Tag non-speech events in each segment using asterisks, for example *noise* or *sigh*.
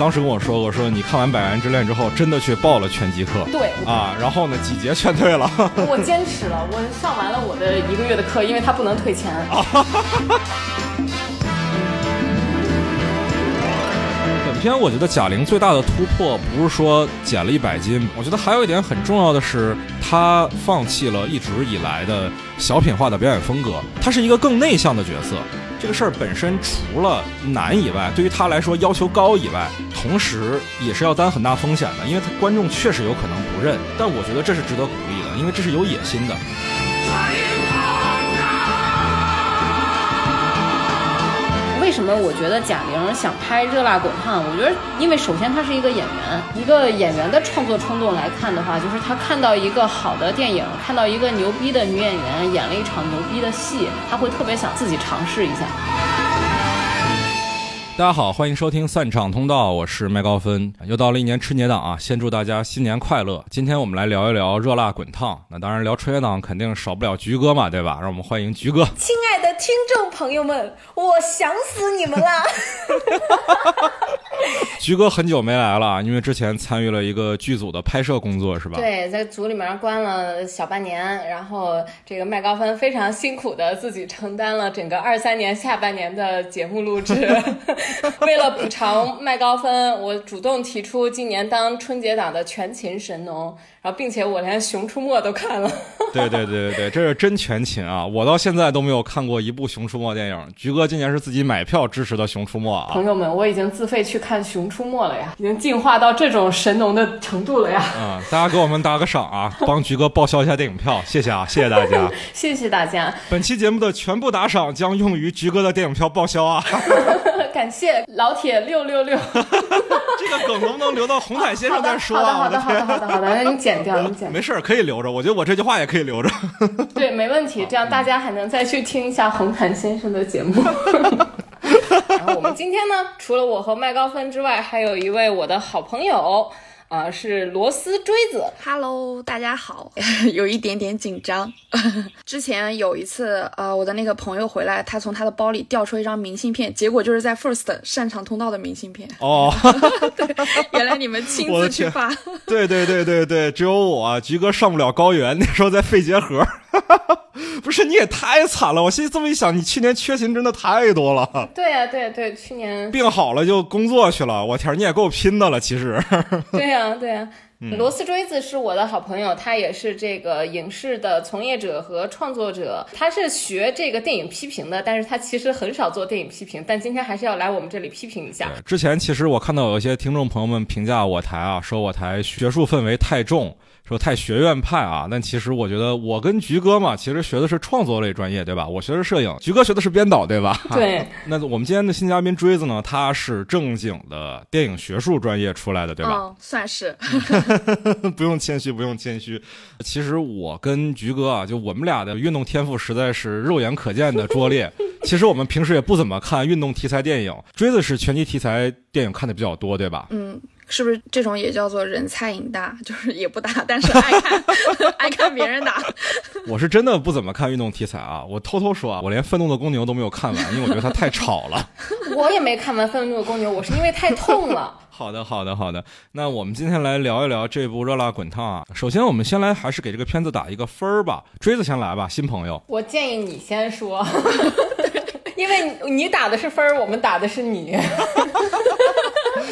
当时跟我说过，说你看完《百元之恋》之后，真的去报了拳击课。对啊，然后呢，几节全退了。我坚持了，我上完了我的一个月的课，因为他不能退钱。*laughs* 片我觉得贾玲最大的突破不是说减了一百斤，我觉得还有一点很重要的是，她放弃了一直以来的小品化的表演风格，她是一个更内向的角色。这个事儿本身除了难以外，对于她来说要求高以外，同时也是要担很大风险的，因为她观众确实有可能不认。但我觉得这是值得鼓励的，因为这是有野心的。为什么我觉得贾玲想拍《热辣滚烫》？我觉得，因为首先她是一个演员，一个演员的创作冲动来看的话，就是她看到一个好的电影，看到一个牛逼的女演员演了一场牛逼的戏，她会特别想自己尝试一下。大家好，欢迎收听散场通道，我是麦高芬。又到了一年春节档啊，先祝大家新年快乐。今天我们来聊一聊热辣滚烫。那当然聊春节档肯定少不了菊哥嘛，对吧？让我们欢迎菊哥。亲爱的听众朋友们，我想死你们啦！*laughs* *laughs* 菊哥很久没来了，因为之前参与了一个剧组的拍摄工作，是吧？对，在组里面关了小半年，然后这个麦高芬非常辛苦的自己承担了整个二三年下半年的节目录制。*laughs* 为了补偿麦高芬，我主动提出今年当春节档的全勤神农，然后并且我连《熊出没》都看了。*laughs* 对对对对对，这是真全勤啊！我到现在都没有看过一部《熊出没》电影。菊哥今年是自己买票支持的《熊出没》啊！朋友们，我已经自费去看《熊出没》了呀，已经进化到这种神农的程度了呀！嗯，大家给我们打个赏啊，帮菊哥报销一下电影票，谢谢啊，谢谢大家，*laughs* 谢谢大家。本期节目的全部打赏将用于菊哥的电影票报销啊！*laughs* 感谢老铁六六六，*laughs* 这个梗能不能留到红毯先生再说啊？好的，好的，好的，好的，好的，那你剪掉，你剪。没事儿可以留着。我觉得我这句话也可以留着。对，没问题，这样大家还能再去听一下红毯先生的节目。*laughs* 然后我们今天呢，除了我和麦高芬之外，还有一位我的好朋友。啊，是螺丝锥子。Hello，大家好，*laughs* 有一点点紧张。*laughs* 之前有一次，呃，我的那个朋友回来，他从他的包里掉出一张明信片，结果就是在 First 擅长通道的明信片。哦，对，原来你们亲自去发。对对对对对，只有我菊哥上不了高原，那时候在肺结核。*laughs* 不是，你也太惨了。我现在这么一想，你去年缺勤真的太多了。对呀，对对，去年病好了就工作去了。我天，你也够拼的了，其实。*laughs* 对呀，对呀。螺丝锥子是我的好朋友，他也是这个影视的从业者和创作者。他是学这个电影批评的，但是他其实很少做电影批评。但今天还是要来我们这里批评一下。之前其实我看到有一些听众朋友们评价我台啊，说我台学术氛围太重。说太学院派啊，但其实我觉得我跟菊哥嘛，其实学的是创作类专业，对吧？我学的是摄影，菊哥学的是编导，对吧？对。那我们今天的新嘉宾锥子呢，他是正经的电影学术专业出来的，对吧？嗯，算是。*laughs* 不用谦虚，不用谦虚。其实我跟菊哥啊，就我们俩的运动天赋实在是肉眼可见的拙劣。其实我们平时也不怎么看运动题材电影，锥子是拳击题材电影看的比较多，对吧？嗯。是不是这种也叫做人菜瘾大？就是也不打，但是爱看，爱看别人打。*laughs* 我是真的不怎么看运动题材啊！我偷偷说啊，我连《愤怒的公牛》都没有看完，因为我觉得它太吵了。*laughs* 我也没看完《愤怒的公牛》，我是因为太痛了。*laughs* 好的，好的，好的。那我们今天来聊一聊这部《热辣滚烫》啊。首先，我们先来还是给这个片子打一个分儿吧。锥子先来吧，新朋友。我建议你先说，因为你打的是分儿，我们打的是你。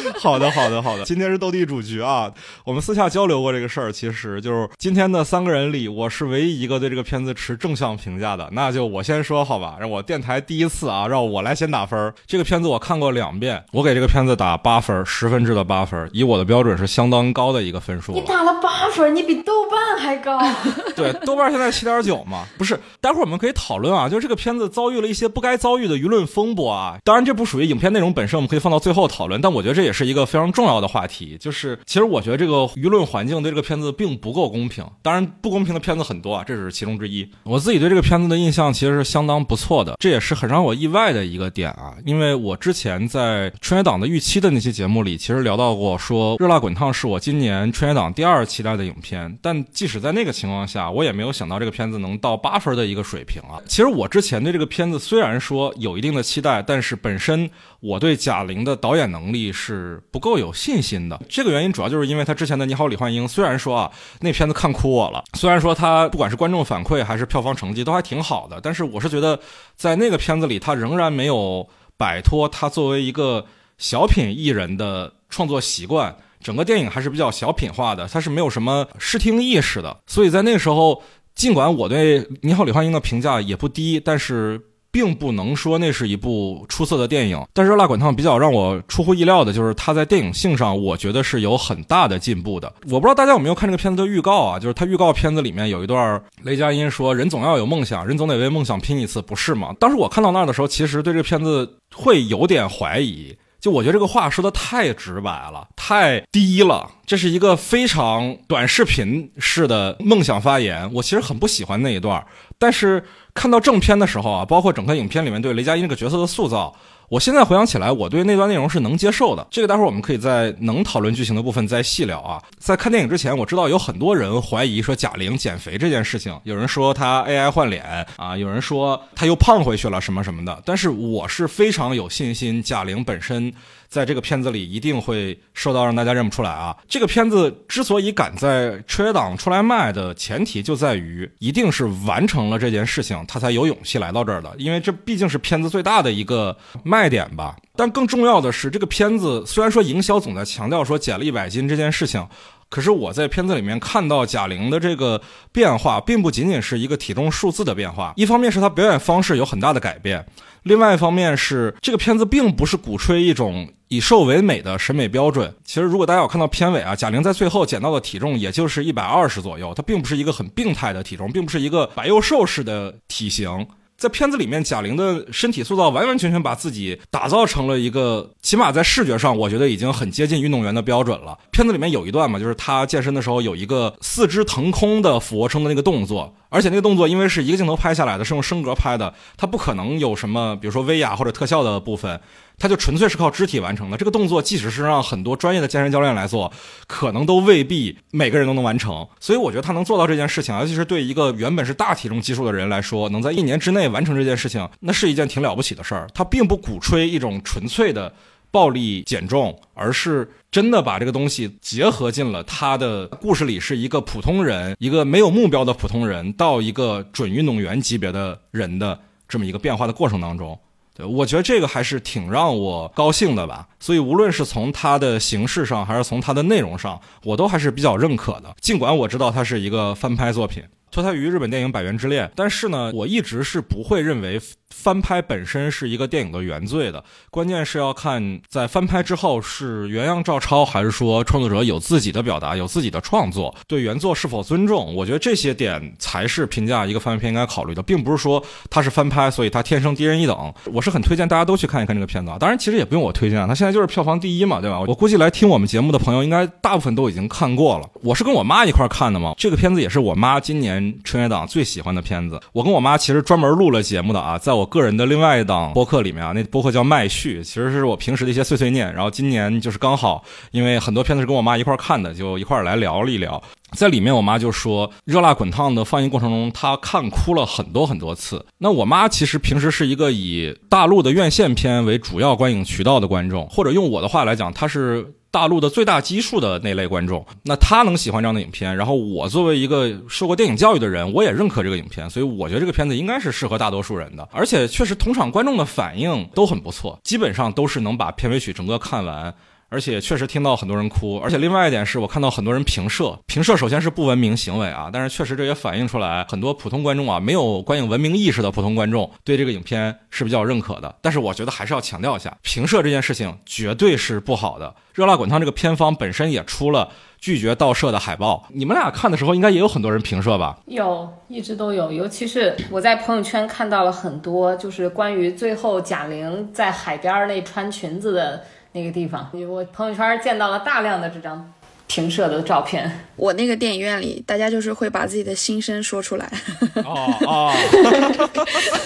*laughs* 好的，好的，好的。今天是斗地主局啊，我们私下交流过这个事儿。其实就是今天的三个人里，我是唯一一个对这个片子持正向评价的。那就我先说好吧，让我电台第一次啊，让我来先打分。这个片子我看过两遍，我给这个片子打八分，十分制的八分，以我的标准是相当高的一个分数。你打了八分，你比豆瓣还高。*laughs* 对，豆瓣现在七点九嘛，不是。待会儿我们可以讨论啊，就是这个片子遭遇了一些不该遭遇的舆论风波啊。当然，这不属于影片内容本身，我们可以放到最后讨论。但我觉得这也也是一个非常重要的话题，就是其实我觉得这个舆论环境对这个片子并不够公平。当然，不公平的片子很多啊，这只是其中之一。我自己对这个片子的印象其实是相当不错的，这也是很让我意外的一个点啊。因为我之前在春节档的预期的那期节目里，其实聊到过，说《热辣滚烫》是我今年春节档第二期待的影片。但即使在那个情况下，我也没有想到这个片子能到八分的一个水平啊。其实我之前对这个片子虽然说有一定的期待，但是本身我对贾玲的导演能力是是不够有信心的。这个原因主要就是因为他之前的《你好，李焕英》，虽然说啊那片子看哭我了，虽然说他不管是观众反馈还是票房成绩都还挺好的，但是我是觉得在那个片子里，他仍然没有摆脱他作为一个小品艺人的创作习惯。整个电影还是比较小品化的，它是没有什么视听意识的，所以在那个时候，尽管我对《你好，李焕英》的评价也不低，但是并不能说那是一部出色的电影。但是《热辣滚烫》比较让我出乎意料的就是，它在电影性上，我觉得是有很大的进步的。我不知道大家有没有看这个片子的预告啊？就是它预告片子里面有一段，雷佳音说：“人总要有梦想，人总得为梦想拼一次，不是吗？”当时我看到那儿的时候，其实对这个片子会有点怀疑。就我觉得这个话说的太直白了，太低了，这是一个非常短视频式的梦想发言。我其实很不喜欢那一段，但是看到正片的时候啊，包括整个影片里面对雷佳音这个角色的塑造。我现在回想起来，我对那段内容是能接受的。这个待会儿我们可以在能讨论剧情的部分再细聊啊。在看电影之前，我知道有很多人怀疑说贾玲减肥这件事情，有人说她 AI 换脸啊，有人说她又胖回去了什么什么的。但是我是非常有信心，贾玲本身。在这个片子里一定会受到让大家认不出来啊！这个片子之所以敢在春节档出来卖的前提就在于，一定是完成了这件事情，他才有勇气来到这儿的。因为这毕竟是片子最大的一个卖点吧。但更重要的是，这个片子虽然说营销总在强调说减了一百斤这件事情，可是我在片子里面看到贾玲的这个变化，并不仅仅是一个体重数字的变化。一方面是她表演方式有很大的改变。另外一方面是，这个片子并不是鼓吹一种以瘦为美的审美标准。其实，如果大家有看到片尾啊，贾玲在最后减到的体重也就是一百二十左右，她并不是一个很病态的体重，并不是一个白幼瘦式的体型。在片子里面，贾玲的身体塑造完完全全把自己打造成了一个，起码在视觉上，我觉得已经很接近运动员的标准了。片子里面有一段嘛，就是她健身的时候有一个四肢腾空的俯卧撑的那个动作，而且那个动作因为是一个镜头拍下来的，是用升格拍的，它不可能有什么，比如说威亚或者特效的部分。他就纯粹是靠肢体完成的这个动作，即使是让很多专业的健身教练来做，可能都未必每个人都能完成。所以我觉得他能做到这件事情，尤其是对一个原本是大体重基数的人来说，能在一年之内完成这件事情，那是一件挺了不起的事儿。他并不鼓吹一种纯粹的暴力减重，而是真的把这个东西结合进了他的故事里，是一个普通人，一个没有目标的普通人，到一个准运动员级别的人的这么一个变化的过程当中。我觉得这个还是挺让我高兴的吧，所以无论是从它的形式上，还是从它的内容上，我都还是比较认可的。尽管我知道它是一个翻拍作品，脱胎于日本电影《百元之恋》，但是呢，我一直是不会认为。翻拍本身是一个电影的原罪的，关键是要看在翻拍之后是原样照抄，还是说创作者有自己的。表达，有自己的。创作，对原作是否尊重。我觉得这些点才是评价一个翻拍片应该考虑的，并不是说它是翻拍，所以它天生低人一等。我是很推荐大家都去看一看这个片子啊，当然其实也不用我推荐，它现在就是票房第一嘛，对吧？我估计来听我们节目的。朋友应该大部分都已经看过了。我是跟我妈一块看的。嘛，这个片子也是我妈今年春节档最喜欢的片子。我跟我妈其实专门录了节目的啊，在我个人的另外一档播客里面啊，那播客叫麦序，其实是我平时的一些碎碎念。然后今年就是刚好，因为很多片子是跟我妈一块看的，就一块来聊了一聊。在里面，我妈就说，《热辣滚烫》的放映过程中，她看哭了很多很多次。那我妈其实平时是一个以大陆的院线片为主要观影渠道的观众，或者用我的话来讲，她是。大陆的最大基数的那类观众，那他能喜欢这样的影片，然后我作为一个受过电影教育的人，我也认可这个影片，所以我觉得这个片子应该是适合大多数人的，而且确实同场观众的反应都很不错，基本上都是能把片尾曲整个看完。而且确实听到很多人哭，而且另外一点是我看到很多人评射，评射首先是不文明行为啊，但是确实这也反映出来很多普通观众啊，没有观影文明意识的普通观众对这个影片是比较认可的。但是我觉得还是要强调一下，评射这件事情绝对是不好的。热辣滚烫这个片方本身也出了拒绝盗摄的海报，你们俩看的时候应该也有很多人评射吧？有，一直都有，尤其是我在朋友圈看到了很多，就是关于最后贾玲在海边那穿裙子的。那个地方，我朋友圈见到了大量的这张平射的照片。我那个电影院里，大家就是会把自己的心声说出来。哦哦，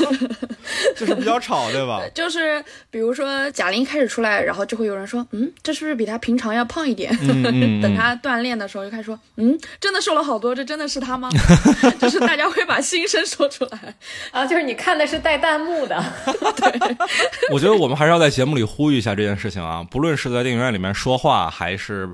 *laughs* 就是比较吵，对吧？就是比如说贾玲开始出来，然后就会有人说，嗯，这是不是比她平常要胖一点？等她锻炼的时候，就开始说，嗯，真的瘦了好多，这真的是她吗？*laughs* 就是大家会把心声说出来啊，就是你看的是带弹幕的。*laughs* 对，我觉得我们还是要在节目里呼吁一下这件事情啊，不论是在电影院里面说话，还是。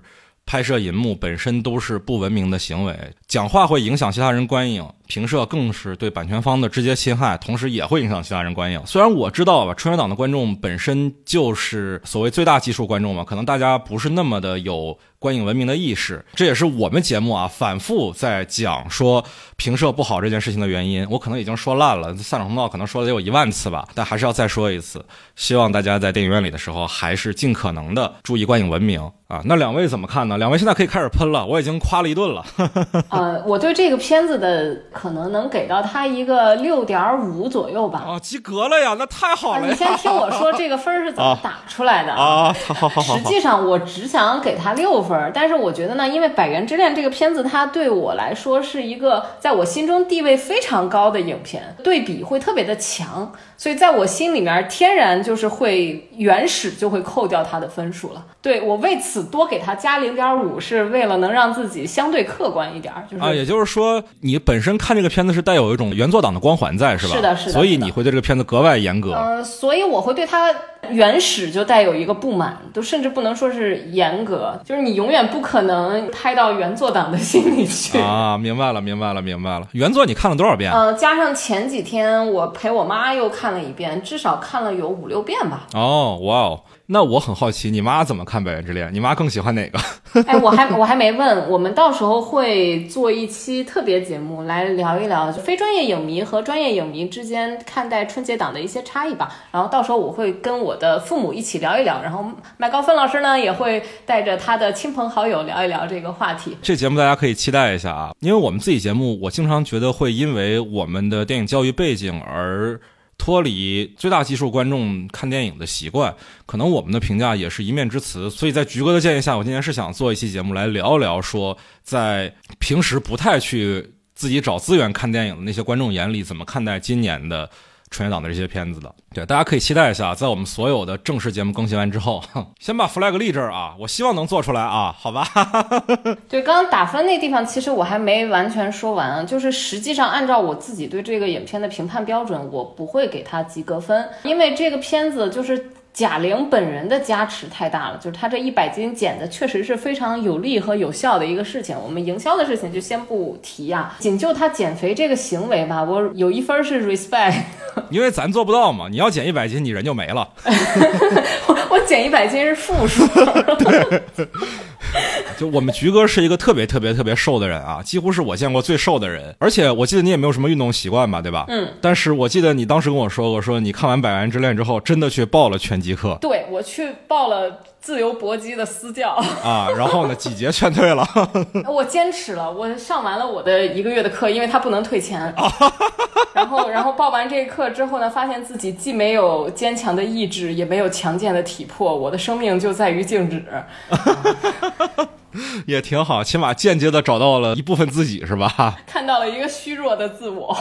拍摄银幕本身都是不文明的行为，讲话会影响其他人观影，平射更是对版权方的直接侵害，同时也会影响其他人观影。虽然我知道吧，春节档的观众本身就是所谓最大基数观众嘛，可能大家不是那么的有。观影文明的意识，这也是我们节目啊反复在讲说评射不好这件事情的原因。我可能已经说烂了，散场通道可能说了得有一万次吧，但还是要再说一次。希望大家在电影院里的时候，还是尽可能的注意观影文明啊。那两位怎么看呢？两位现在可以开始喷了，我已经夸了一顿了。*laughs* 呃，我对这个片子的可能能给到他一个六点五左右吧。啊，及格了呀，那太好了。你先听我说这个分是怎么打出来的啊？好 *laughs* 好好。实际上我只想给他六。分，但是我觉得呢，因为《百元之恋》这个片子，它对我来说是一个在我心中地位非常高的影片，对比会特别的强。所以在我心里面，天然就是会原始就会扣掉他的分数了。对我为此多给他加零点五，是为了能让自己相对客观一点。就是啊，也就是说，你本身看这个片子是带有一种原作党的光环在，是吧？是的，是的。所以你会对这个片子格外严格。呃，所以我会对他原始就带有一个不满，都甚至不能说是严格，就是你永远不可能拍到原作党的心里去啊。明白了，明白了，明白了。原作你看了多少遍？呃，加上前几天我陪我妈又看。了一遍，至少看了有五六遍吧。哦，哇哦，那我很好奇，你妈怎么看《百元之恋》？你妈更喜欢哪个？*laughs* 哎，我还我还没问。我们到时候会做一期特别节目来聊一聊，就非专业影迷和专业影迷之间看待春节档的一些差异吧。然后到时候我会跟我我的父母一起聊一聊，然后麦高芬老师呢也会带着他的亲朋好友聊一聊这个话题。这节目大家可以期待一下啊，因为我们自己节目，我经常觉得会因为我们的电影教育背景而。脱离最大基数观众看电影的习惯，可能我们的评价也是一面之词。所以在菊哥的建议下，我今天是想做一期节目来聊一聊，说在平时不太去自己找资源看电影的那些观众眼里，怎么看待今年的。春节档的这些片子的，对，大家可以期待一下，在我们所有的正式节目更新完之后，*laughs* 先把 flag 立这儿啊，我希望能做出来啊，好吧？*laughs* 对，刚刚打分那地方，其实我还没完全说完，就是实际上按照我自己对这个影片的评判标准，我不会给他及格分，因为这个片子就是。贾玲本人的加持太大了，就是她这一百斤减的确实是非常有利和有效的一个事情。我们营销的事情就先不提呀，仅就她减肥这个行为吧，我有一分是 respect，*laughs* 因为咱做不到嘛。你要减一百斤，你人就没了。我 *laughs* 我减一百斤是负数。*laughs* 就我们菊哥是一个特别特别特别瘦的人啊，几乎是我见过最瘦的人。而且我记得你也没有什么运动习惯吧，对吧？嗯。但是我记得你当时跟我说过，说你看完《百元之恋》之后，真的去报了拳击课。对，我去报了。自由搏击的私教 *laughs* 啊，然后呢，几节劝退了。*laughs* 我坚持了，我上完了我的一个月的课，因为他不能退钱。*laughs* 然后，然后报完这个课之后呢，发现自己既没有坚强的意志，也没有强健的体魄，我的生命就在于静止。*laughs* 也挺好，起码间接的找到了一部分自己，是吧？*laughs* 看到了一个虚弱的自我。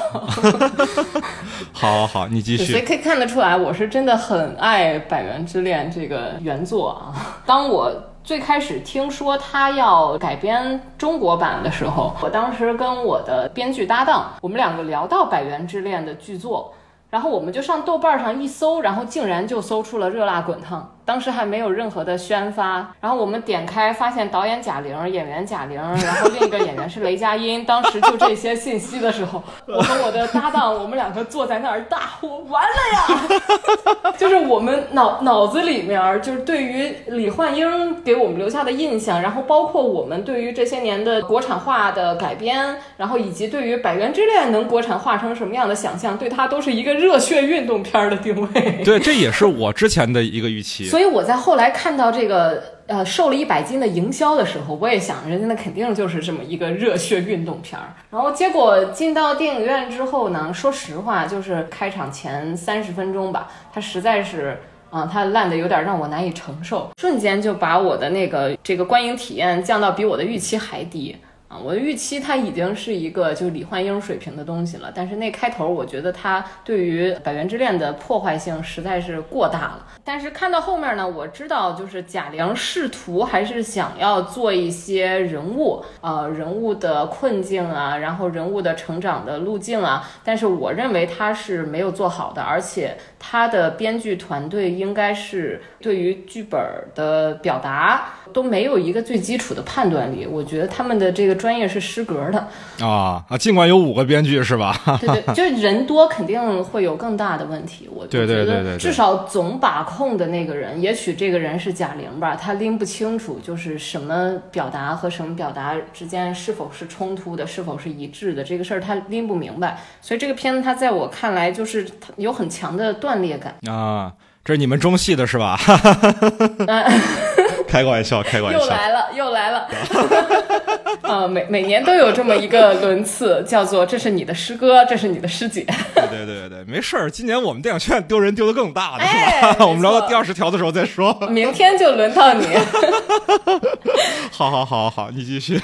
*laughs* 好，好，你继续。所以可以看得出来，我是真的很爱《百元之恋》这个原作啊。当我最开始听说他要改编中国版的时候，我当时跟我的编剧搭档，我们两个聊到《百元之恋》的剧作，然后我们就上豆瓣上一搜，然后竟然就搜出了《热辣滚烫》。当时还没有任何的宣发，然后我们点开发现导演贾玲，演员贾玲，*laughs* 然后另一个演员是雷佳音。当时就这些信息的时候，*laughs* 我和我的搭档，我们两个坐在那儿大呼：“完了呀！” *laughs* 就是我们脑脑子里面，就是对于李焕英给我们留下的印象，然后包括我们对于这些年的国产化的改编，然后以及对于《百元之恋》能国产化成什么样的想象，对它都是一个热血运动片的定位。对，这也是我之前的一个预期。所以我在后来看到这个呃瘦了一百斤的营销的时候，我也想，人家那肯定就是这么一个热血运动片儿。然后结果进到电影院之后呢，说实话，就是开场前三十分钟吧，它实在是啊，它烂的有点让我难以承受，瞬间就把我的那个这个观影体验降到比我的预期还低。啊，我的预期它已经是一个就李焕英水平的东西了，但是那开头我觉得它对于《百元之恋》的破坏性实在是过大了。但是看到后面呢，我知道就是贾玲试图还是想要做一些人物，呃，人物的困境啊，然后人物的成长的路径啊，但是我认为他是没有做好的，而且他的编剧团队应该是对于剧本的表达都没有一个最基础的判断力，我觉得他们的这个。专业是失格的啊啊！尽管有五个编剧是吧？*laughs* 对对，就是人多肯定会有更大的问题。我觉得至少总把控的那个人，也许这个人是贾玲吧，他拎不清楚就是什么表达和什么表达之间是否是冲突的，是否是一致的这个事儿他拎不明白。所以这个片子他在我看来就是有很强的断裂感啊。这是你们中戏的是吧？*laughs* 开个玩笑，开个玩笑。又来了，又来了。*laughs* 啊，*laughs* 每每年都有这么一个轮次，叫做这是你的师哥，这是你的师姐。对对对对，没事儿。今年我们电影圈丢人丢的更大了，是吧？*laughs* 我们聊到第二十条的时候再说。明天就轮到你。*laughs* 好好好好，你继续。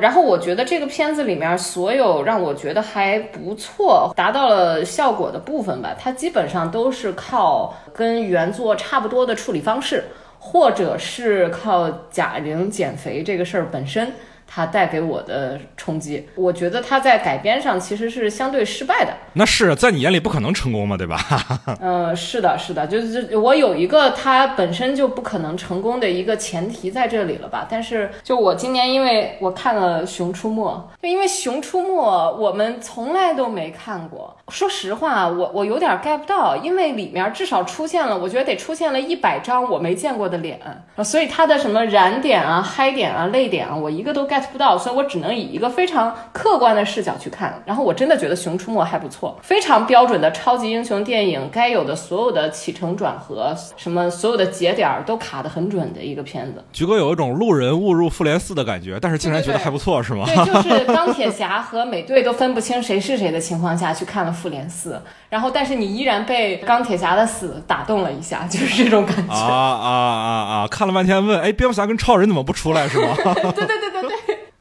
然后我觉得这个片子里面所有让我觉得还不错、达到了效果的部分吧，它基本上都是靠跟原作差不多的处理方式。或者是靠贾玲减肥这个事儿本身。它带给我的冲击，我觉得它在改编上其实是相对失败的。那是在你眼里不可能成功嘛，对吧？*laughs* 嗯，是的，是的，就是我有一个它本身就不可能成功的一个前提在这里了吧？但是就我今年因为我看了《熊出没》，就因为《熊出没》我们从来都没看过。说实话，我我有点 get 不到，因为里面至少出现了，我觉得得出现了一百张我没见过的脸，所以它的什么燃点啊、嗨点啊、泪点啊，我一个都 get。Get 不到，所以我只能以一个非常客观的视角去看。然后我真的觉得《熊出没》还不错，非常标准的超级英雄电影该有的所有的起承转合，什么所有的节点都卡得很准的一个片子。菊哥有一种路人误入复联四的感觉，但是竟然觉得还不错，是吗？对，就是钢铁侠和美队都分不清谁是谁的情况下去看了复联四，然后但是你依然被钢铁侠的死打动了一下，就是这种感觉。啊啊啊啊！看了半天问，哎，蝙蝠侠跟超人怎么不出来，是吗？对对对对对。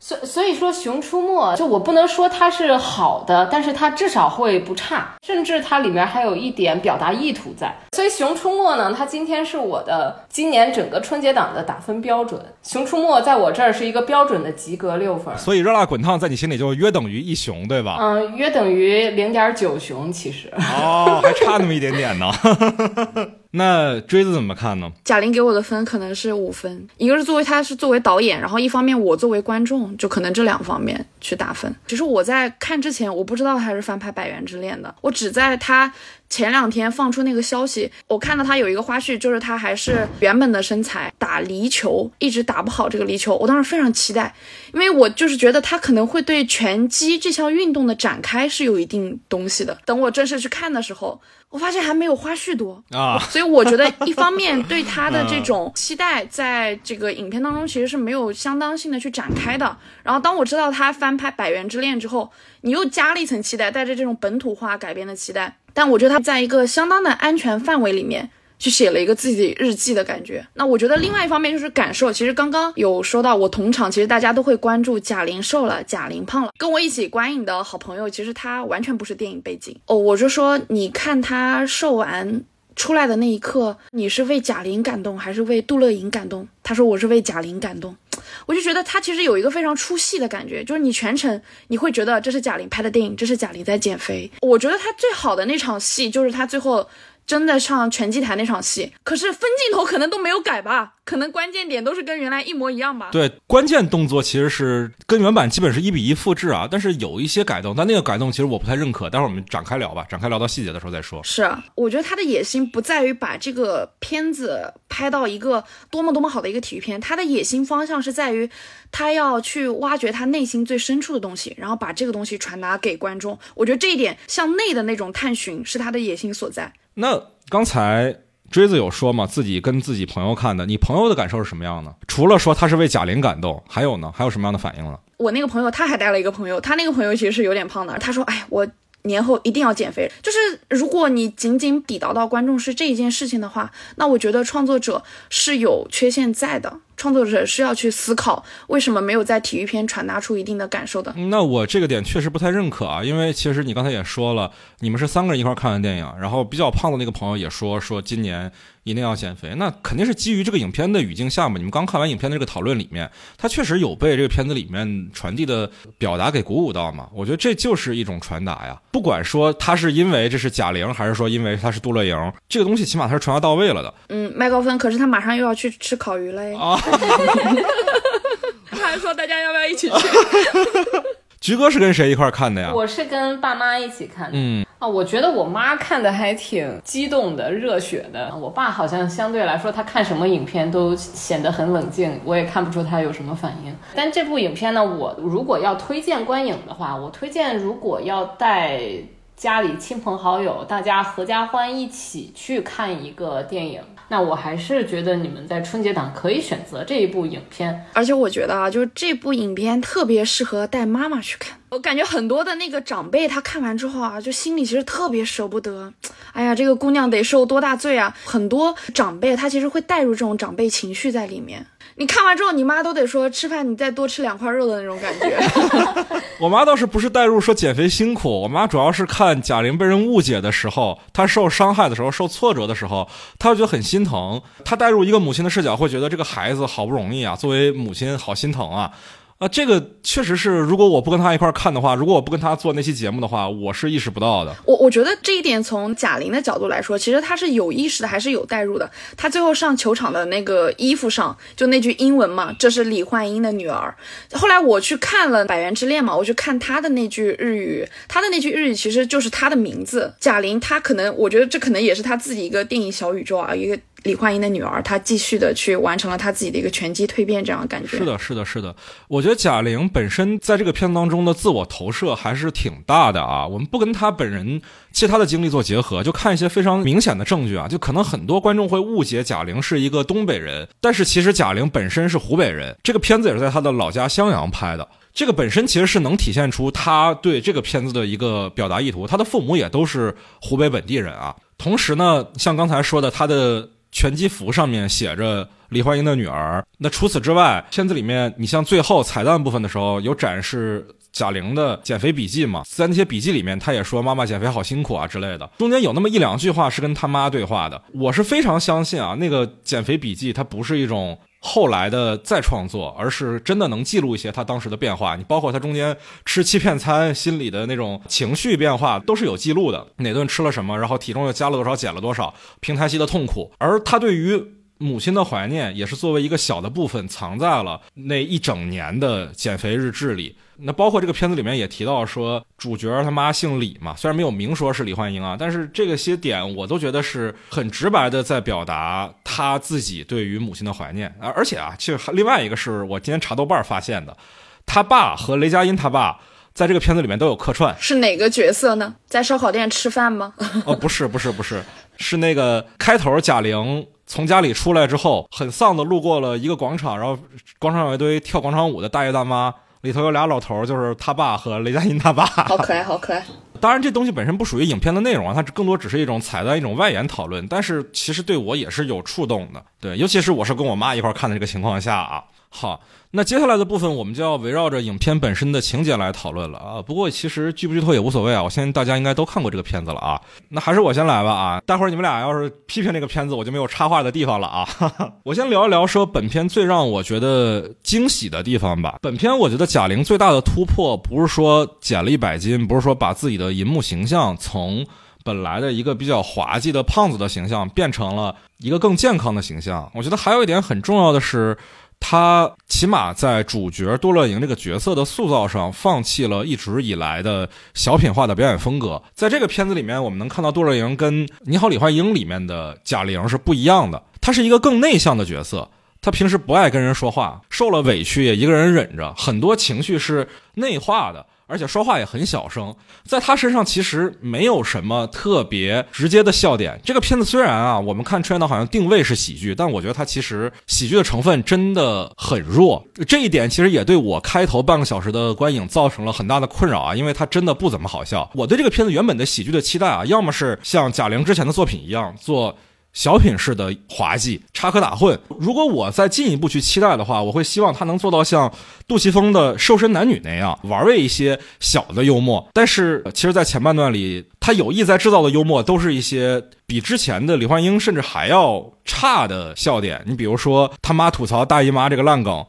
所所以说，《熊出没》就我不能说它是好的，但是它至少会不差，甚至它里面还有一点表达意图在。所以，《熊出没》呢，它今天是我的今年整个春节档的打分标准，《熊出没》在我这儿是一个标准的及格六分。所以，《热辣滚烫》在你心里就约等于一熊，对吧？嗯，约等于零点九熊，其实。哦，还差那么一点点呢。*laughs* 那锥子怎么看呢？贾玲给我的分可能是五分，一个是作为她是作为导演，然后一方面我作为观众，就可能这两方面去打分。其实我在看之前，我不知道她是翻拍《百元之恋》的，我只在她。前两天放出那个消息，我看到他有一个花絮，就是他还是原本的身材打离球，一直打不好这个离球。我当时非常期待，因为我就是觉得他可能会对拳击这项运动的展开是有一定东西的。等我正式去看的时候，我发现还没有花絮多啊，所以我觉得一方面对他的这种期待，在这个影片当中其实是没有相当性的去展开的。然后当我知道他翻拍《百元之恋》之后，你又加了一层期待，带着这种本土化改编的期待。但我觉得他在一个相当的安全范围里面去写了一个自己日记的感觉。那我觉得另外一方面就是感受，其实刚刚有说到我同场，其实大家都会关注贾玲瘦了，贾玲胖了。跟我一起观影的好朋友，其实他完全不是电影背景哦。我就说，你看他瘦完出来的那一刻，你是为贾玲感动还是为杜乐莹感动？他说我是为贾玲感动。我就觉得他其实有一个非常出戏的感觉，就是你全程你会觉得这是贾玲拍的电影，这是贾玲在减肥。我觉得他最好的那场戏就是他最后。真的上拳击台那场戏，可是分镜头可能都没有改吧？可能关键点都是跟原来一模一样吧？对，关键动作其实是跟原版基本是一比一复制啊，但是有一些改动，但那个改动其实我不太认可。待会儿我们展开聊吧，展开聊到细节的时候再说。是啊，我觉得他的野心不在于把这个片子拍到一个多么多么好的一个体育片，他的野心方向是在于他要去挖掘他内心最深处的东西，然后把这个东西传达给观众。我觉得这一点向内的那种探寻是他的野心所在。那刚才锥子有说嘛，自己跟自己朋友看的，你朋友的感受是什么样的？除了说他是为贾玲感动，还有呢？还有什么样的反应呢？我那个朋友他还带了一个朋友，他那个朋友其实是有点胖的，他说：“哎，我。”年后一定要减肥。就是如果你仅仅抵达到观众是这一件事情的话，那我觉得创作者是有缺陷在的。创作者是要去思考为什么没有在体育片传达出一定的感受的。那我这个点确实不太认可啊，因为其实你刚才也说了，你们是三个人一块看完电影，然后比较胖的那个朋友也说说今年一定要减肥，那肯定是基于这个影片的语境下嘛。你们刚看完影片的这个讨论里面，他确实有被这个片子里面传递的表达给鼓舞到嘛？我觉得这就是一种传达呀。不管说他是因为这是贾玲，还是说因为他是杜乐莹，这个东西起码他是传达到位了的。嗯，麦高芬，可是他马上又要去吃烤鱼了呀。啊。*laughs* 他还说大家要不要一起去？*laughs* 菊哥是跟谁一块看的呀？我是跟爸妈一起看的。嗯啊，我觉得我妈看的还挺激动的、热血的。我爸好像相对来说，他看什么影片都显得很冷静，我也看不出他有什么反应。但这部影片呢，我如果要推荐观影的话，我推荐如果要带家里亲朋好友，大家合家欢一起去看一个电影。那我还是觉得你们在春节档可以选择这一部影片，而且我觉得啊，就是这部影片特别适合带妈妈去看。我感觉很多的那个长辈他看完之后啊，就心里其实特别舍不得。哎呀，这个姑娘得受多大罪啊！很多长辈他其实会带入这种长辈情绪在里面。你看完之后，你妈都得说吃饭你再多吃两块肉的那种感觉。*laughs* 我妈倒是不是代入说减肥辛苦，我妈主要是看贾玲被人误解的时候，她受伤害的时候，受挫折的时候，她觉得很心疼。她带入一个母亲的视角，会觉得这个孩子好不容易啊，作为母亲好心疼啊。啊，这个确实是，如果我不跟他一块儿看的话，如果我不跟他做那期节目的话，我是意识不到的。我我觉得这一点从贾玲的角度来说，其实他是有意识的，还是有代入的。他最后上球场的那个衣服上就那句英文嘛，这是李焕英的女儿。后来我去看了《百元之恋》嘛，我去看他的那句日语，他的那句日语其实就是他的名字。贾玲，她可能，我觉得这可能也是他自己一个电影小宇宙啊，一个。李焕英的女儿，她继续的去完成了她自己的一个拳击蜕变，这样的感觉。是的，是的，是的。我觉得贾玲本身在这个片子当中的自我投射还是挺大的啊。我们不跟她本人其他的经历做结合，就看一些非常明显的证据啊。就可能很多观众会误解贾玲是一个东北人，但是其实贾玲本身是湖北人。这个片子也是在她的老家襄阳拍的。这个本身其实是能体现出她对这个片子的一个表达意图。她的父母也都是湖北本地人啊。同时呢，像刚才说的，她的。拳击服上面写着李焕英的女儿。那除此之外，片子里面你像最后彩蛋部分的时候，有展示贾玲的减肥笔记嘛？在那些笔记里面，她也说妈妈减肥好辛苦啊之类的。中间有那么一两句话是跟她妈对话的。我是非常相信啊，那个减肥笔记它不是一种。后来的再创作，而是真的能记录一些他当时的变化。你包括他中间吃欺骗餐，心里的那种情绪变化，都是有记录的。哪顿吃了什么，然后体重又加了多少，减了多少，平台期的痛苦。而他对于母亲的怀念，也是作为一个小的部分藏在了那一整年的减肥日志里。那包括这个片子里面也提到说，主角他妈姓李嘛，虽然没有明说是李焕英啊，但是这个些点我都觉得是很直白的在表达他自己对于母亲的怀念啊。而且啊，其实另外一个是我今天查豆瓣发现的，他爸和雷佳音他爸在这个片子里面都有客串，是哪个角色呢？在烧烤店吃饭吗？*laughs* 哦，不是，不是，不是，是那个开头贾玲从家里出来之后，很丧的路过了一个广场，然后广场有一堆跳广场舞的大爷大妈。里头有俩老头，就是他爸和雷佳音他爸，好可爱，好可爱。当然，这东西本身不属于影片的内容啊，它更多只是一种彩蛋、一种外延讨论。但是，其实对我也是有触动的。对，尤其是我是跟我妈一块看的这个情况下啊。好，那接下来的部分我们就要围绕着影片本身的情节来讨论了啊。不过其实剧不剧透也无所谓啊，我相信大家应该都看过这个片子了啊。那还是我先来吧啊，待会儿你们俩要是批评这个片子，我就没有插话的地方了啊。*laughs* 我先聊一聊说本片最让我觉得惊喜的地方吧。本片我觉得贾玲最大的突破不是说减了一百斤，不是说把自己的银幕形象从本来的一个比较滑稽的胖子的形象变成了一个更健康的形象。我觉得还有一点很重要的是。他起码在主角杜乐莹这个角色的塑造上，放弃了一直以来的小品化的表演风格。在这个片子里面，我们能看到杜乐莹跟《你好，李焕英》里面的贾玲是不一样的。她是一个更内向的角色，她平时不爱跟人说话，受了委屈也一个人忍着，很多情绪是内化的。而且说话也很小声，在他身上其实没有什么特别直接的笑点。这个片子虽然啊，我们看春节档好像定位是喜剧，但我觉得它其实喜剧的成分真的很弱。这一点其实也对我开头半个小时的观影造成了很大的困扰啊，因为它真的不怎么好笑。我对这个片子原本的喜剧的期待啊，要么是像贾玲之前的作品一样做。小品式的滑稽、插科打诨。如果我再进一步去期待的话，我会希望他能做到像杜琪峰的《瘦身男女》那样，玩味一些小的幽默。但是，其实，在前半段里，他有意在制造的幽默，都是一些比之前的李焕英甚至还要差的笑点。你比如说他妈吐槽大姨妈这个烂梗，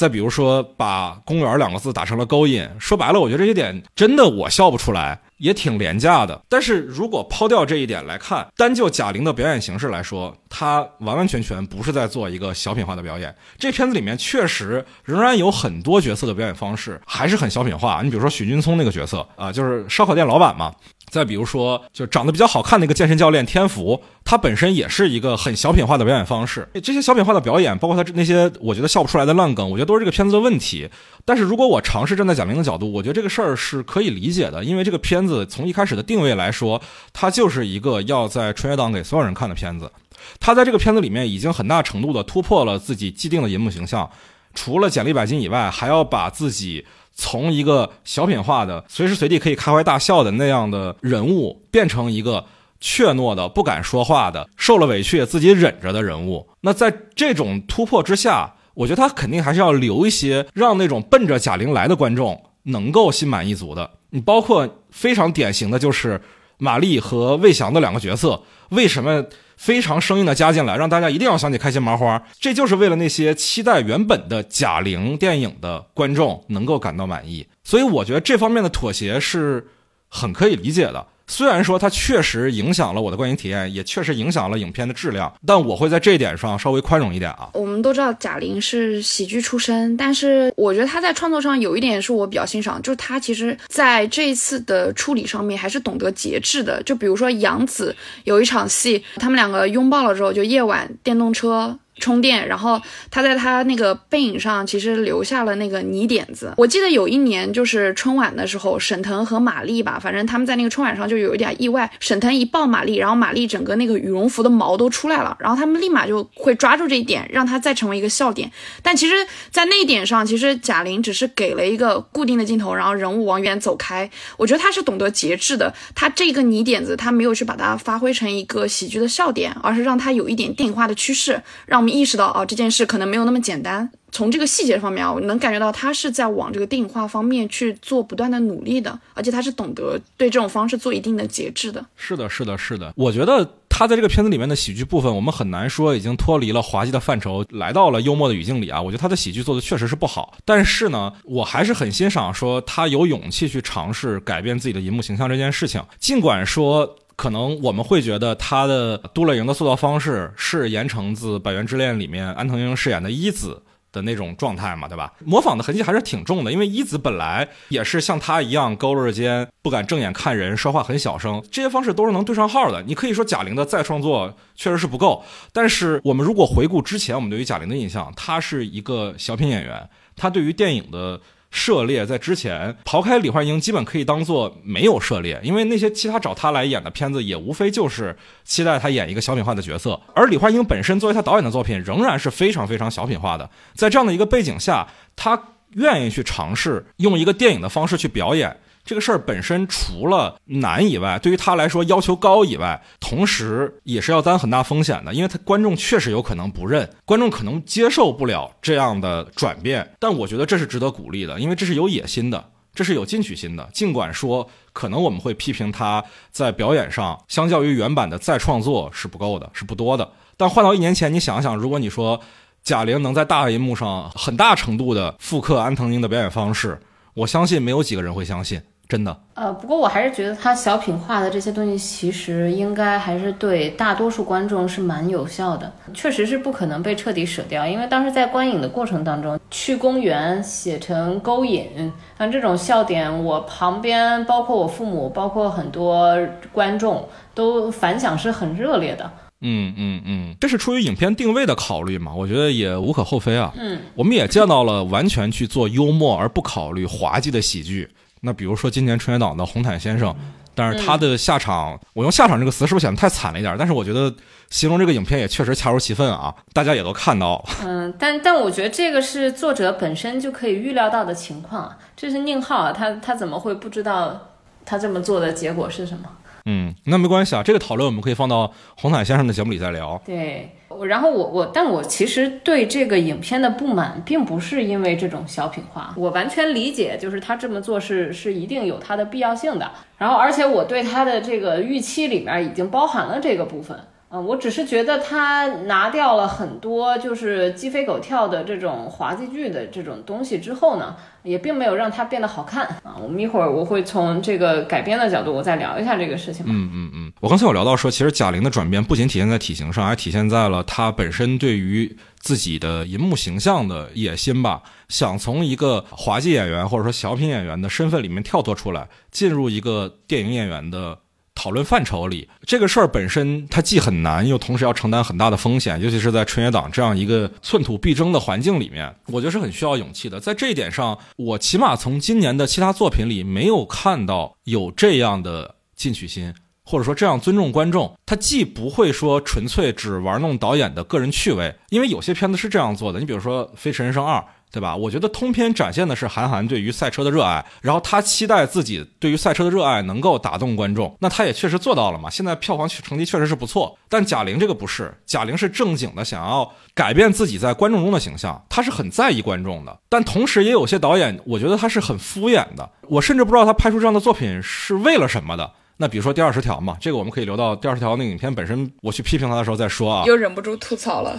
再比如说把“公园”两个字打成了勾引。说白了，我觉得这些点真的我笑不出来。也挺廉价的，但是如果抛掉这一点来看，单就贾玲的表演形式来说，她完完全全不是在做一个小品化的表演。这片子里面确实仍然有很多角色的表演方式还是很小品化。你比如说许君聪那个角色啊，就是烧烤店老板嘛。再比如说，就长得比较好看的一个健身教练天福，他本身也是一个很小品化的表演方式。这些小品化的表演，包括他那些我觉得笑不出来的烂梗，我觉得都是这个片子的问题。但是如果我尝试站在贾玲的角度，我觉得这个事儿是可以理解的，因为这个片子从一开始的定位来说，它就是一个要在春节档给所有人看的片子。他在这个片子里面已经很大程度的突破了自己既定的银幕形象，除了简历百金以外，还要把自己。从一个小品化的、随时随地可以开怀大笑的那样的人物，变成一个怯懦的、不敢说话的、受了委屈也自己忍着的人物。那在这种突破之下，我觉得他肯定还是要留一些，让那种奔着贾玲来的观众能够心满意足的。你包括非常典型的就是马丽和魏翔的两个角色，为什么？非常生硬的加进来，让大家一定要想起开心麻花，这就是为了那些期待原本的贾玲电影的观众能够感到满意。所以我觉得这方面的妥协是很可以理解的。虽然说它确实影响了我的观影体验，也确实影响了影片的质量，但我会在这一点上稍微宽容一点啊。我们都知道贾玲是喜剧出身，但是我觉得她在创作上有一点是我比较欣赏，就是她其实在这一次的处理上面还是懂得节制的。就比如说杨紫有一场戏，他们两个拥抱了之后，就夜晚电动车。充电，然后他在他那个背影上其实留下了那个泥点子。我记得有一年就是春晚的时候，沈腾和马丽吧，反正他们在那个春晚上就有一点意外。沈腾一抱马丽，然后马丽整个那个羽绒服的毛都出来了，然后他们立马就会抓住这一点，让它再成为一个笑点。但其实，在那一点上，其实贾玲只是给了一个固定的镜头，然后人物往远走开。我觉得他是懂得节制的，他这个泥点子他没有去把它发挥成一个喜剧的笑点，而是让它有一点电影化的趋势，让。意识到啊，这件事可能没有那么简单。从这个细节方面啊，我能感觉到他是在往这个电影化方面去做不断的努力的，而且他是懂得对这种方式做一定的节制的。是的，是的，是的。我觉得他在这个片子里面的喜剧部分，我们很难说已经脱离了滑稽的范畴，来到了幽默的语境里啊。我觉得他的喜剧做的确实是不好，但是呢，我还是很欣赏说他有勇气去尝试改变自己的银幕形象这件事情，尽管说。可能我们会觉得他的都乐营的塑造方式是言承自《百元之恋》里面安藤英饰演的一子的那种状态嘛，对吧？模仿的痕迹还是挺重的，因为一子本来也是像他一样佝偻着肩，不敢正眼看人，说话很小声，这些方式都是能对上号的。你可以说贾玲的再创作确实是不够，但是我们如果回顾之前我们对于贾玲的印象，她是一个小品演员，她对于电影的。涉猎在之前，刨开李焕英，基本可以当做没有涉猎，因为那些其他找他来演的片子，也无非就是期待他演一个小品化的角色。而李焕英本身作为他导演的作品，仍然是非常非常小品化的。在这样的一个背景下，他愿意去尝试用一个电影的方式去表演。这个事儿本身除了难以外，对于他来说要求高以外，同时也是要担很大风险的，因为他观众确实有可能不认，观众可能接受不了这样的转变。但我觉得这是值得鼓励的，因为这是有野心的，这是有进取心的。尽管说可能我们会批评他在表演上，相较于原版的再创作是不够的，是不多的。但换到一年前，你想想，如果你说贾玲能在大银幕上很大程度的复刻安藤英的表演方式，我相信没有几个人会相信。真的，呃，不过我还是觉得他小品化的这些东西，其实应该还是对大多数观众是蛮有效的。确实是不可能被彻底舍掉，因为当时在观影的过程当中，去公园写成勾引，像这种笑点，我旁边包括我父母，包括很多观众都反响是很热烈的。嗯嗯嗯，这是出于影片定位的考虑嘛？我觉得也无可厚非啊。嗯，我们也见到了完全去做幽默而不考虑滑稽的喜剧。那比如说今年春节档的《红毯先生》，但是他的下场，我用“下场”这个词是不是显得太惨了一点？但是我觉得形容这个影片也确实恰如其分啊，大家也都看到。嗯，但但我觉得这个是作者本身就可以预料到的情况，这是宁浩啊，他他怎么会不知道他这么做的结果是什么？嗯，那没关系啊，这个讨论我们可以放到红毯先生的节目里再聊。对，然后我我，但我其实对这个影片的不满，并不是因为这种小品化，我完全理解，就是他这么做是是一定有他的必要性的。然后，而且我对他的这个预期里面已经包含了这个部分。嗯，我只是觉得他拿掉了很多就是鸡飞狗跳的这种滑稽剧的这种东西之后呢，也并没有让它变得好看啊。我们一会儿我会从这个改编的角度，我再聊一下这个事情。嗯嗯嗯，我刚才有聊到说，其实贾玲的转变不仅体现在体型上，还体现在了她本身对于自己的银幕形象的野心吧，想从一个滑稽演员或者说小品演员的身份里面跳脱出来，进入一个电影演员的。讨论范畴里，这个事儿本身它既很难，又同时要承担很大的风险，尤其是在春节档这样一个寸土必争的环境里面，我觉得是很需要勇气的。在这一点上，我起码从今年的其他作品里没有看到有这样的进取心，或者说这样尊重观众。他既不会说纯粹只玩弄导演的个人趣味，因为有些片子是这样做的。你比如说《飞驰人生二》。对吧？我觉得通篇展现的是韩寒对于赛车的热爱，然后他期待自己对于赛车的热爱能够打动观众，那他也确实做到了嘛。现在票房成绩确实是不错，但贾玲这个不是，贾玲是正经的想要改变自己在观众中的形象，他是很在意观众的。但同时也有些导演，我觉得他是很敷衍的，我甚至不知道他拍出这样的作品是为了什么的。那比如说第二十条嘛，这个我们可以留到第二十条那个影片本身，我去批评他的时候再说啊。又忍不住吐槽了。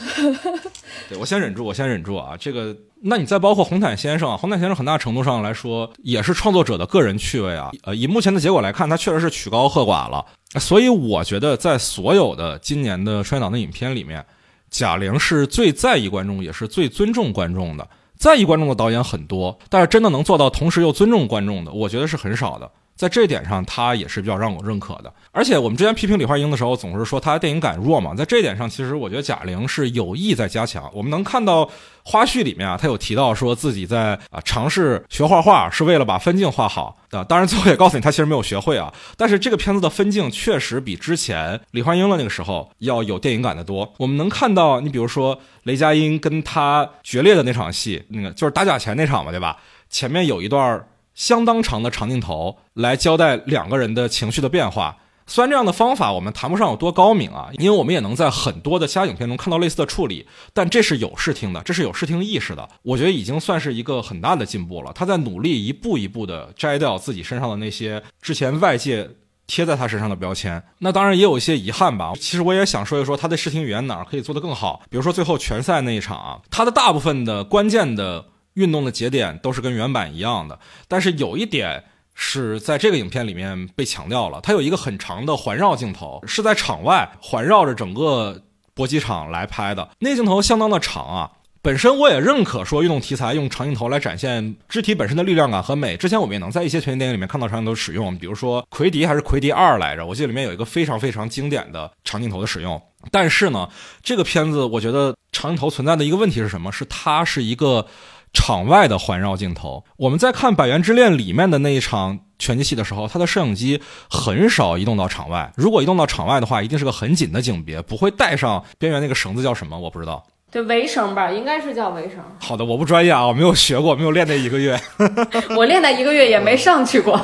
*laughs* 对我先忍住，我先忍住啊。这个，那你再包括红毯先生，红毯先生很大程度上来说也是创作者的个人趣味啊。呃，以目前的结果来看，他确实是曲高和寡了。所以我觉得在所有的今年的春节档的影片里面，贾玲是最在意观众，也是最尊重观众的。在意观众的导演很多，但是真的能做到同时又尊重观众的，我觉得是很少的。在这一点上，他也是比较让我认可的。而且我们之前批评李焕英的时候，总是说他电影感弱嘛。在这一点上，其实我觉得贾玲是有意在加强。我们能看到花絮里面啊，他有提到说自己在啊尝试学画画，是为了把分镜画好的。当然，最后也告诉你他其实没有学会啊。但是这个片子的分镜确实比之前李焕英的那个时候要有电影感的多。我们能看到，你比如说雷佳音跟他决裂的那场戏，那个就是打假钱那场嘛，对吧？前面有一段。相当长的长镜头来交代两个人的情绪的变化。虽然这样的方法我们谈不上有多高明啊，因为我们也能在很多的其他影片中看到类似的处理，但这是有视听的，这是有视听意识的。我觉得已经算是一个很大的进步了。他在努力一步一步的摘掉自己身上的那些之前外界贴在他身上的标签。那当然也有一些遗憾吧。其实我也想说一说他的视听语言哪儿可以做得更好。比如说最后拳赛那一场啊，他的大部分的关键的。运动的节点都是跟原版一样的，但是有一点是在这个影片里面被强调了，它有一个很长的环绕镜头，是在场外环绕着整个搏击场来拍的，那镜头相当的长啊。本身我也认可说运动题材用长镜头来展现肢体本身的力量感和美，之前我们也能在一些拳击电影里面看到长镜头使用，比如说《魁迪》还是《魁迪二》来着，我记得里面有一个非常非常经典的长镜头的使用。但是呢，这个片子我觉得长镜头存在的一个问题是什么？是它是一个。场外的环绕镜头，我们在看《百元之恋》里面的那一场拳击戏的时候，它的摄影机很少移动到场外。如果移动到场外的话，一定是个很紧的景别，不会带上边缘那个绳子叫什么？我不知道。对，围绳吧，应该是叫围绳。好的，我不专业啊，我没有学过，没有练那一个月。*laughs* *laughs* 我练那一个月也没上去过。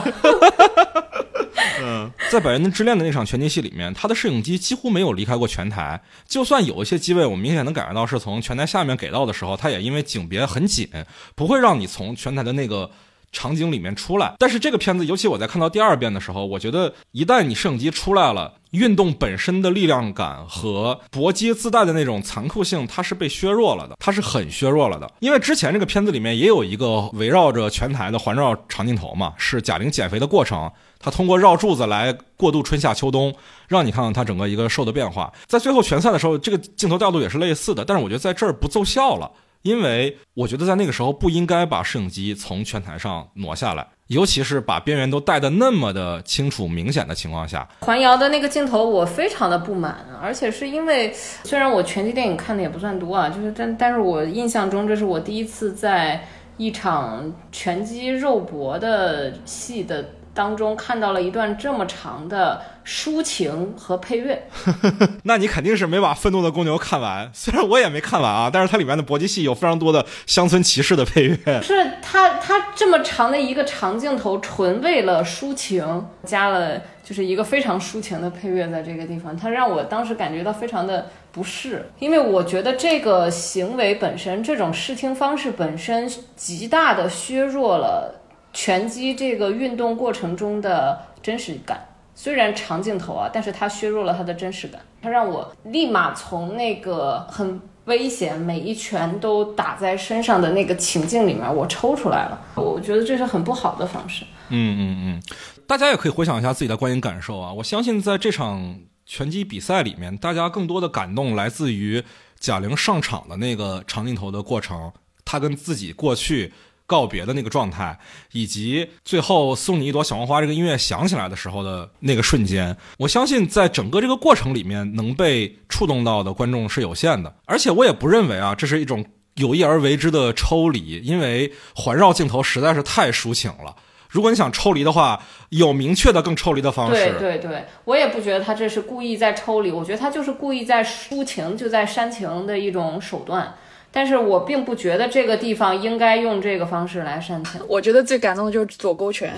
嗯，在《百元之恋》的那场拳击戏里面，他的摄影机几乎没有离开过拳台。就算有一些机位，我们明显能感觉到是从拳台下面给到的时候，他也因为景别很紧，不会让你从拳台的那个场景里面出来。但是这个片子，尤其我在看到第二遍的时候，我觉得一旦你摄影机出来了，运动本身的力量感和搏击自带的那种残酷性，它是被削弱了的，它是很削弱了的。因为之前这个片子里面也有一个围绕着拳台的环绕长镜头嘛，是贾玲减肥的过程。他通过绕柱子来过渡春夏秋冬，让你看看他整个一个瘦的变化。在最后拳赛的时候，这个镜头调度也是类似的，但是我觉得在这儿不奏效了，因为我觉得在那个时候不应该把摄影机从拳台上挪下来，尤其是把边缘都带的那么的清楚明显的情况下。环摇的那个镜头我非常的不满，而且是因为虽然我拳击电影看的也不算多啊，就是但但是我印象中这是我第一次在。一场拳击肉搏的戏的当中，看到了一段这么长的抒情和配乐。*laughs* 那你肯定是没把《愤怒的公牛》看完，*laughs* 虽然我也没看完啊，但是它里面的搏击戏有非常多的乡村骑士的配乐。是它，它这么长的一个长镜头，纯为了抒情，加了就是一个非常抒情的配乐在这个地方，它让我当时感觉到非常的不适，因为我觉得这个行为本身，这种视听方式本身，极大的削弱了拳击这个运动过程中的真实感。虽然长镜头啊，但是它削弱了它的真实感，它让我立马从那个很危险，每一拳都打在身上的那个情境里面，我抽出来了。我觉得这是很不好的方式。嗯嗯嗯，大家也可以回想一下自己的观影感受啊。我相信在这场拳击比赛里面，大家更多的感动来自于贾玲上场的那个长镜头的过程，她跟自己过去。告别的那个状态，以及最后送你一朵小黄花这个音乐响起来的时候的那个瞬间，我相信在整个这个过程里面能被触动到的观众是有限的。而且我也不认为啊，这是一种有意而为之的抽离，因为环绕镜头实在是太抒情了。如果你想抽离的话，有明确的更抽离的方式。对对对，我也不觉得他这是故意在抽离，我觉得他就是故意在抒情，就在煽情的一种手段。但是我并不觉得这个地方应该用这个方式来煽情。我觉得最感动的就是左勾拳，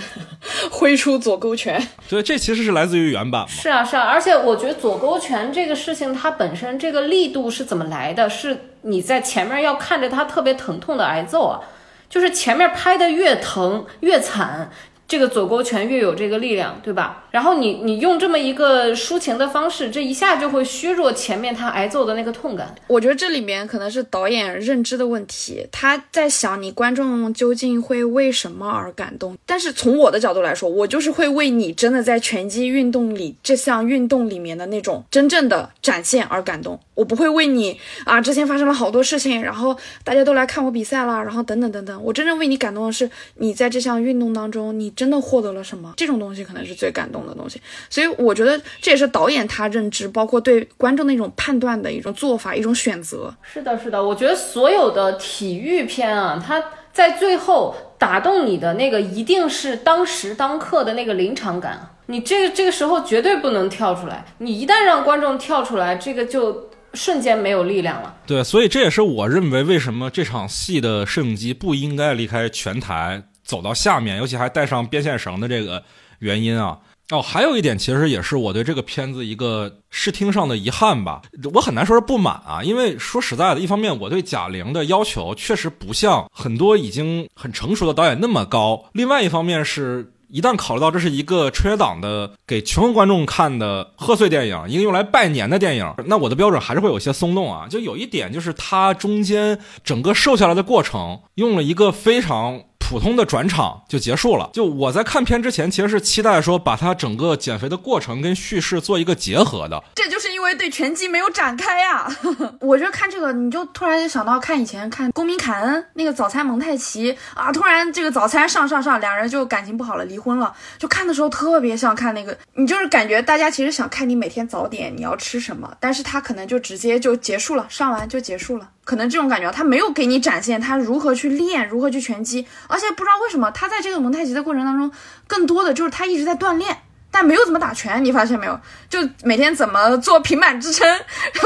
挥出左勾拳。*laughs* 对，这其实是来自于原版。是啊，是啊，而且我觉得左勾拳这个事情，它本身这个力度是怎么来的？是你在前面要看着他特别疼痛的挨揍啊，就是前面拍的越疼越惨。这个左勾拳越有这个力量，对吧？然后你你用这么一个抒情的方式，这一下就会削弱前面他挨揍的那个痛感。我觉得这里面可能是导演认知的问题，他在想你观众究竟会为什么而感动。但是从我的角度来说，我就是会为你真的在拳击运动里这项运动里面的那种真正的展现而感动。我不会为你啊，之前发生了好多事情，然后大家都来看我比赛了，然后等等等等。我真正为你感动的是你在这项运动当中，你真的获得了什么？这种东西可能是最感动的东西。所以我觉得这也是导演他认知，包括对观众的一种判断的一种做法，一种选择。是的，是的。我觉得所有的体育片啊，它在最后打动你的那个，一定是当时当刻的那个临场感。你这个这个时候绝对不能跳出来。你一旦让观众跳出来，这个就。瞬间没有力量了。对，所以这也是我认为为什么这场戏的摄影机不应该离开拳台走到下面，尤其还带上边线绳的这个原因啊。哦，还有一点，其实也是我对这个片子一个视听上的遗憾吧。我很难说是不满啊，因为说实在的，一方面我对贾玲的要求确实不像很多已经很成熟的导演那么高，另外一方面是。一旦考虑到这是一个春节档的给全国观众看的贺岁电影，一个用来拜年的电影，那我的标准还是会有些松动啊。就有一点，就是它中间整个瘦下来的过程，用了一个非常。普通的转场就结束了。就我在看片之前，其实是期待说把它整个减肥的过程跟叙事做一个结合的。这就是因为对拳击没有展开呀。*laughs* 我觉得看这个，你就突然想到看以前看公民凯恩那个早餐蒙太奇啊，突然这个早餐上上上，两人就感情不好了，离婚了。就看的时候特别像看那个，你就是感觉大家其实想看你每天早点你要吃什么，但是他可能就直接就结束了，上完就结束了。可能这种感觉，他没有给你展现他如何去练，如何去拳击，而且不知道为什么他在这个蒙太奇的过程当中，更多的就是他一直在锻炼，但没有怎么打拳，你发现没有？就每天怎么做平板支撑，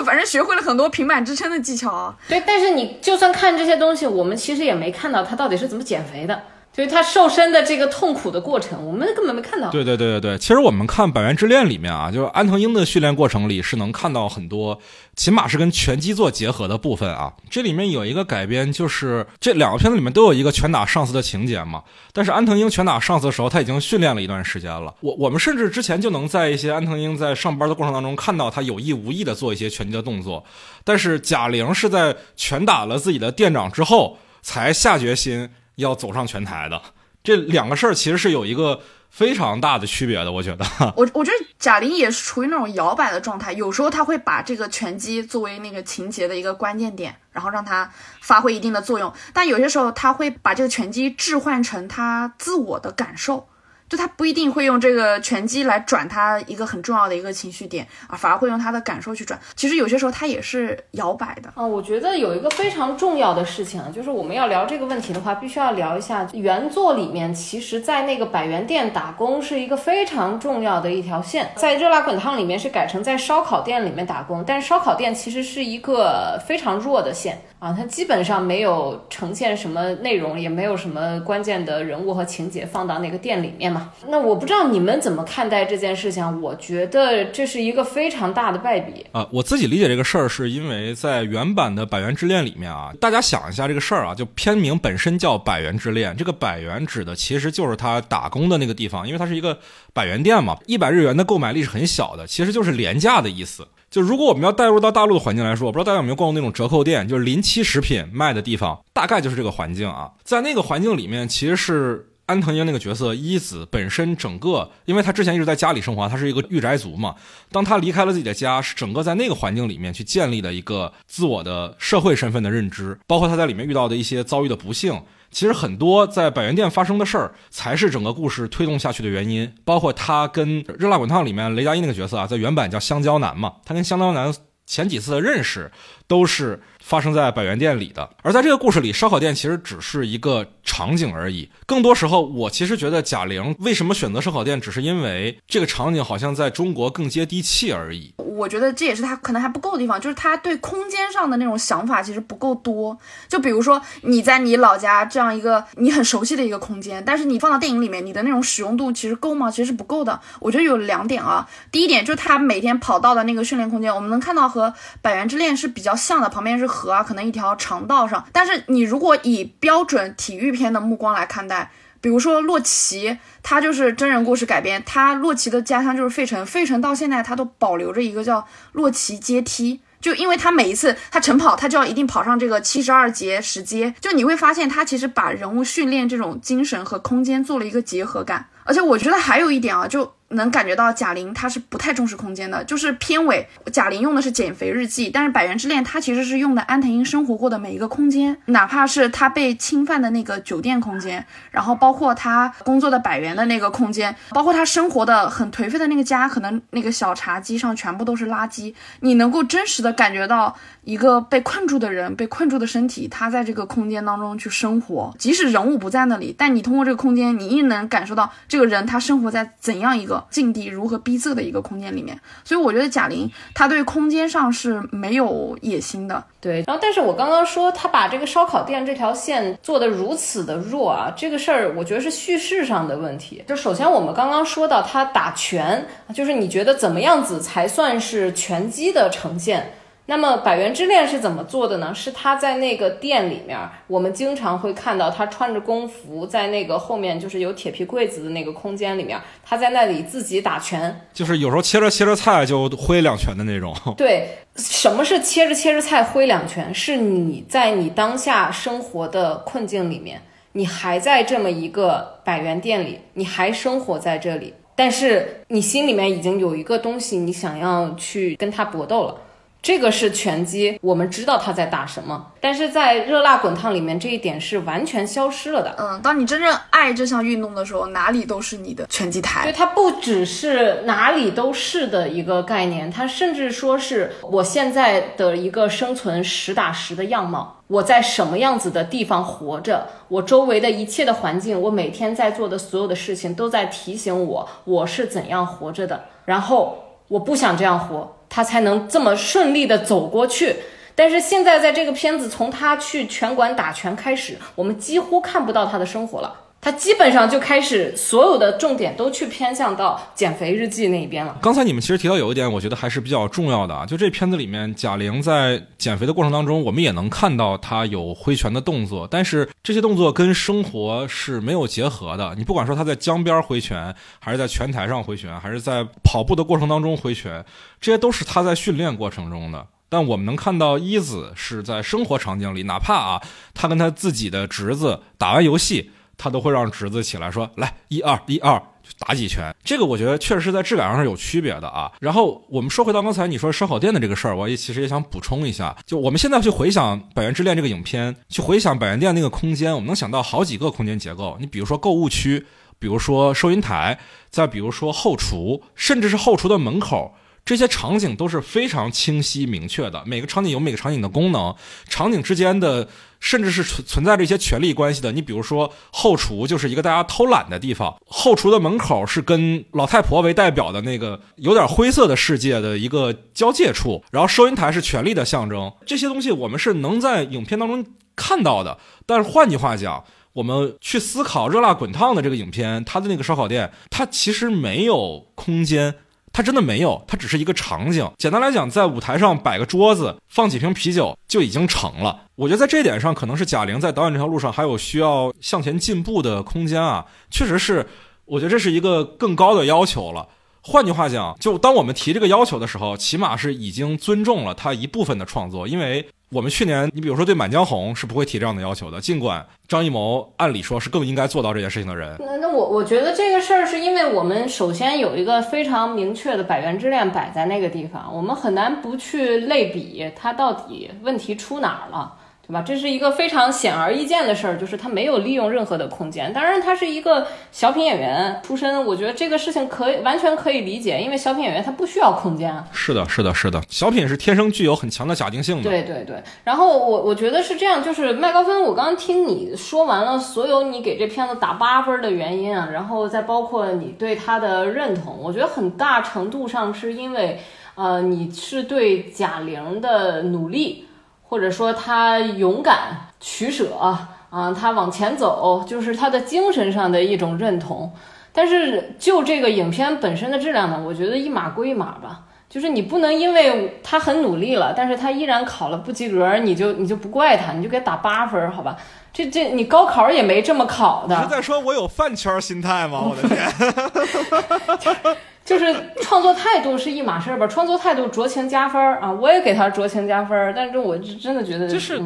反正学会了很多平板支撑的技巧。对，但是你就算看这些东西，我们其实也没看到他到底是怎么减肥的。就是他瘦身的这个痛苦的过程，我们根本没看到。对对对对对，其实我们看《百元之恋》里面啊，就是安藤英的训练过程里是能看到很多，起码是跟拳击做结合的部分啊。这里面有一个改编，就是这两个片子里面都有一个拳打上司的情节嘛。但是安藤英拳打上司的时候，他已经训练了一段时间了。我我们甚至之前就能在一些安藤英在上班的过程当中看到他有意无意的做一些拳击的动作。但是贾玲是在拳打了自己的店长之后才下决心。要走上拳台的这两个事儿，其实是有一个非常大的区别的。我觉得，*laughs* 我我觉得贾玲也是处于那种摇摆的状态，有时候她会把这个拳击作为那个情节的一个关键点，然后让它发挥一定的作用。但有些时候她会把这个拳击置换成她自我的感受。就他不一定会用这个拳击来转他一个很重要的一个情绪点啊，反而会用他的感受去转。其实有些时候他也是摇摆的啊。我觉得有一个非常重要的事情，就是我们要聊这个问题的话，必须要聊一下原作里面，其实在那个百元店打工是一个非常重要的一条线，在热辣滚烫里面是改成在烧烤店里面打工，但是烧烤店其实是一个非常弱的线。啊，它基本上没有呈现什么内容，也没有什么关键的人物和情节放到那个店里面嘛。那我不知道你们怎么看待这件事情，我觉得这是一个非常大的败笔啊。我自己理解这个事儿，是因为在原版的《百元之恋》里面啊，大家想一下这个事儿啊，就片名本身叫《百元之恋》，这个百元指的其实就是他打工的那个地方，因为它是一个百元店嘛，一百日元的购买力是很小的，其实就是廉价的意思。就如果我们要带入到大陆的环境来说，我不知道大家有没有逛过那种折扣店，就是临期食品卖的地方，大概就是这个环境啊。在那个环境里面，其实是安藤英那个角色一子本身整个，因为他之前一直在家里生活，他是一个御宅族嘛。当他离开了自己的家，是整个在那个环境里面去建立的一个自我的社会身份的认知，包括他在里面遇到的一些遭遇的不幸。其实很多在百元店发生的事儿，才是整个故事推动下去的原因。包括他跟《热辣滚烫》里面雷佳音那个角色啊，在原版叫香蕉男嘛，他跟香蕉男前几次的认识都是。发生在百元店里的，而在这个故事里，烧烤店其实只是一个场景而已。更多时候，我其实觉得贾玲为什么选择烧烤店，只是因为这个场景好像在中国更接地气而已。我觉得这也是他可能还不够的地方，就是他对空间上的那种想法其实不够多。就比如说你在你老家这样一个你很熟悉的一个空间，但是你放到电影里面，你的那种使用度其实够吗？其实是不够的。我觉得有两点啊，第一点就是他每天跑到的那个训练空间，我们能看到和百元之恋是比较像的，旁边是。河啊，可能一条长道上，但是你如果以标准体育片的目光来看待，比如说洛奇，他就是真人故事改编，他洛奇的家乡就是费城，费城到现在他都保留着一个叫洛奇阶梯，就因为他每一次他晨跑，他就要一定跑上这个七十二节石阶，就你会发现他其实把人物训练这种精神和空间做了一个结合感，而且我觉得还有一点啊，就。能感觉到贾玲她是不太重视空间的，就是片尾贾玲用的是减肥日记，但是百元之恋她其实是用的安藤英生活过的每一个空间，哪怕是她被侵犯的那个酒店空间，然后包括她工作的百元的那个空间，包括她生活的很颓废的那个家，可能那个小茶几上全部都是垃圾，你能够真实的感觉到一个被困住的人，被困住的身体，他在这个空间当中去生活，即使人物不在那里，但你通过这个空间，你亦能感受到这个人他生活在怎样一个。境地如何逼仄的一个空间里面，所以我觉得贾玲她对空间上是没有野心的。对，然后但是我刚刚说她把这个烧烤店这条线做的如此的弱啊，这个事儿我觉得是叙事上的问题。就首先我们刚刚说到她打拳，就是你觉得怎么样子才算是拳击的呈现？那么《百元之恋》是怎么做的呢？是他在那个店里面，我们经常会看到他穿着工服，在那个后面就是有铁皮柜子的那个空间里面，他在那里自己打拳，就是有时候切着切着菜就挥两拳的那种。*laughs* 对，什么是切着切着菜挥两拳？是你在你当下生活的困境里面，你还在这么一个百元店里，你还生活在这里，但是你心里面已经有一个东西，你想要去跟他搏斗了。这个是拳击，我们知道他在打什么，但是在热辣滚烫里面这一点是完全消失了的。嗯，当你真正爱这项运动的时候，哪里都是你的拳击台。对，它不只是哪里都是的一个概念，它甚至说是我现在的一个生存实打实的样貌，我在什么样子的地方活着，我周围的一切的环境，我每天在做的所有的事情都在提醒我我是怎样活着的，然后我不想这样活。他才能这么顺利的走过去，但是现在在这个片子从他去拳馆打拳开始，我们几乎看不到他的生活了。他基本上就开始所有的重点都去偏向到减肥日记那一边了。刚才你们其实提到有一点，我觉得还是比较重要的啊，就这片子里面贾玲在减肥的过程当中，我们也能看到她有挥拳的动作，但是这些动作跟生活是没有结合的。你不管说她在江边挥拳，还是在拳台上挥拳，还是在跑步的过程当中挥拳，这些都是她在训练过程中的。但我们能看到一子是在生活场景里，哪怕啊，他跟他自己的侄子打完游戏。他都会让侄子起来说：“来，一二一二，打几拳。”这个我觉得确实是在质感上是有区别的啊。然后我们说回到刚才你说烧烤店的这个事儿，我也其实也想补充一下，就我们现在去回想《百元之恋》这个影片，去回想百元店那个空间，我们能想到好几个空间结构。你比如说购物区。比如说收银台，再比如说后厨，甚至是后厨的门口。这些场景都是非常清晰明确的，每个场景有每个场景的功能，场景之间的甚至是存存在着一些权力关系的。你比如说后厨就是一个大家偷懒的地方，后厨的门口是跟老太婆为代表的那个有点灰色的世界的一个交界处，然后收银台是权力的象征。这些东西我们是能在影片当中看到的，但是换句话讲，我们去思考热辣滚烫的这个影片，它的那个烧烤店，它其实没有空间。它真的没有，它只是一个场景。简单来讲，在舞台上摆个桌子，放几瓶啤酒就已经成了。我觉得在这点上，可能是贾玲在导演这条路上还有需要向前进步的空间啊。确实是，我觉得这是一个更高的要求了。换句话讲，就当我们提这个要求的时候，起码是已经尊重了他一部分的创作，因为。我们去年，你比如说对《满江红》是不会提这样的要求的，尽管张艺谋按理说是更应该做到这件事情的人。那那我我觉得这个事儿是因为我们首先有一个非常明确的《百元之恋》摆在那个地方，我们很难不去类比它到底问题出哪儿了。对吧？这是一个非常显而易见的事儿，就是他没有利用任何的空间。当然，他是一个小品演员出身，我觉得这个事情可以完全可以理解，因为小品演员他不需要空间。是的，是的，是的，小品是天生具有很强的假定性的。对对对。然后我我觉得是这样，就是麦高芬，我刚刚听你说完了所有你给这片子打八分的原因啊，然后再包括你对他的认同，我觉得很大程度上是因为，呃，你是对贾玲的努力。或者说他勇敢取舍啊，他往前走，就是他的精神上的一种认同。但是就这个影片本身的质量呢，我觉得一码归一码吧。就是你不能因为他很努力了，但是他依然考了不及格，你就你就不怪他，你就给他打八分，好吧？这这你高考也没这么考的。是在说我有饭圈心态吗？我的天！*laughs* 就是创作态度是一码事儿吧，创作态度酌情加分儿啊，我也给他酌情加分儿，但是我真的觉得就是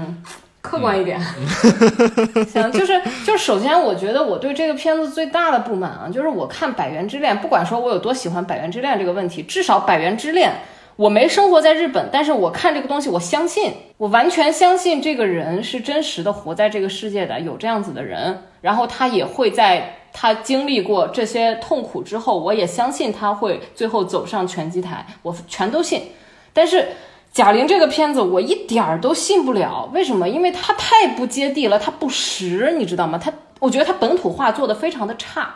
客观一点。*laughs* 行，就是就是首先我觉得我对这个片子最大的不满啊，就是我看《百元之恋》，不管说我有多喜欢《百元之恋》这个问题，至少《百元之恋》。我没生活在日本，但是我看这个东西，我相信，我完全相信这个人是真实的活在这个世界的，有这样子的人，然后他也会在他经历过这些痛苦之后，我也相信他会最后走上拳击台，我全都信。但是贾玲这个片子，我一点儿都信不了，为什么？因为他太不接地了，他不实，你知道吗？他，我觉得他本土化做的非常的差。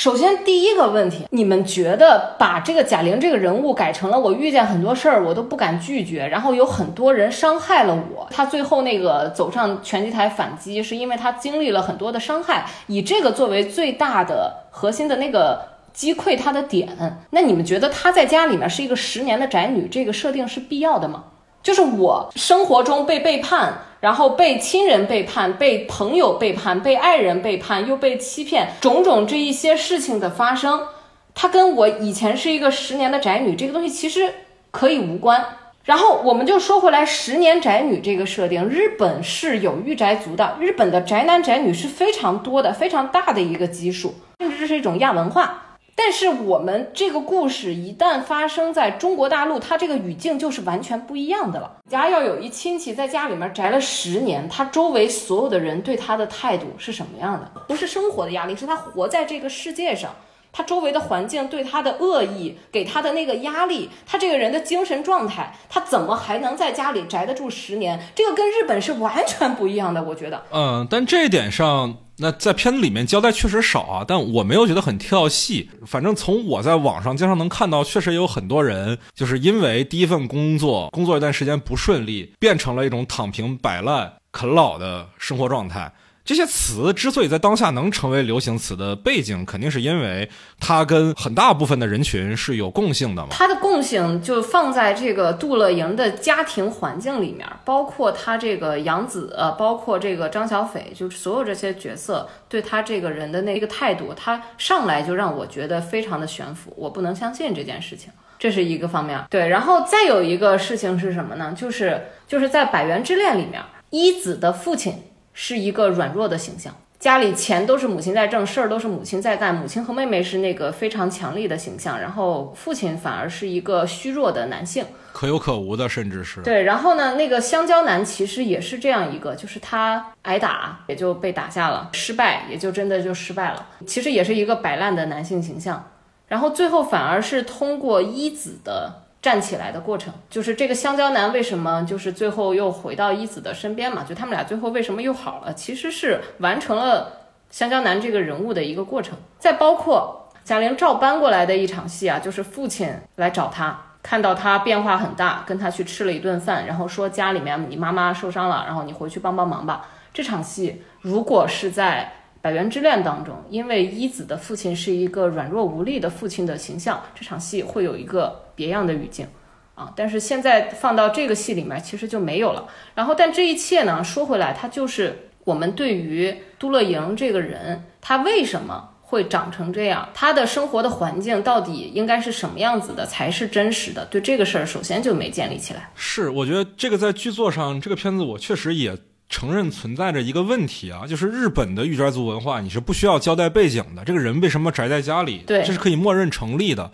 首先，第一个问题，你们觉得把这个贾玲这个人物改成了我遇见很多事儿，我都不敢拒绝，然后有很多人伤害了我，他最后那个走上拳击台反击，是因为他经历了很多的伤害，以这个作为最大的核心的那个击溃他的点，那你们觉得他在家里面是一个十年的宅女，这个设定是必要的吗？就是我生活中被背叛。然后被亲人背叛，被朋友背叛，被爱人背叛，又被欺骗，种种这一些事情的发生，它跟我以前是一个十年的宅女这个东西其实可以无关。然后我们就说回来，十年宅女这个设定，日本是有御宅族的，日本的宅男宅女是非常多的，非常大的一个基数，甚至这是一种亚文化。但是我们这个故事一旦发生在中国大陆，它这个语境就是完全不一样的了。家要有一亲戚在家里面宅了十年，他周围所有的人对他的态度是什么样的？不是生活的压力，是他活在这个世界上，他周围的环境对他的恶意，给他的那个压力，他这个人的精神状态，他怎么还能在家里宅得住十年？这个跟日本是完全不一样的，我觉得。嗯，但这一点上。那在片子里面交代确实少啊，但我没有觉得很跳戏。反正从我在网上经常能看到，确实有很多人就是因为第一份工作工作一段时间不顺利，变成了一种躺平摆烂啃老的生活状态。这些词之所以在当下能成为流行词的背景，肯定是因为它跟很大部分的人群是有共性的嘛。它的共性就放在这个杜乐莹的家庭环境里面，包括他这个杨子，包括这个张小斐，就是所有这些角色对他这个人的那个态度，他上来就让我觉得非常的悬浮，我不能相信这件事情，这是一个方面。对，然后再有一个事情是什么呢？就是就是在《百元之恋》里面，一子的父亲。是一个软弱的形象，家里钱都是母亲在挣，事儿都是母亲在干。母亲和妹妹是那个非常强力的形象，然后父亲反而是一个虚弱的男性，可有可无的，甚至是对。然后呢，那个香蕉男其实也是这样一个，就是他挨打也就被打下了，失败也就真的就失败了。其实也是一个摆烂的男性形象。然后最后反而是通过一子的。站起来的过程，就是这个香蕉男为什么就是最后又回到一子的身边嘛？就他们俩最后为什么又好了？其实是完成了香蕉男这个人物的一个过程。再包括贾玲照搬过来的一场戏啊，就是父亲来找他，看到他变化很大，跟他去吃了一顿饭，然后说家里面你妈妈受伤了，然后你回去帮帮忙吧。这场戏如果是在《百元之恋》当中，因为一子的父亲是一个软弱无力的父亲的形象，这场戏会有一个别样的语境啊。但是现在放到这个戏里面，其实就没有了。然后，但这一切呢，说回来，它就是我们对于都乐莹这个人，他为什么会长成这样，他的生活的环境到底应该是什么样子的才是真实的？对这个事儿，首先就没建立起来。是，我觉得这个在剧作上，这个片子我确实也。承认存在着一个问题啊，就是日本的御宅族文化，你是不需要交代背景的。这个人为什么宅在家里？对，这是可以默认成立的。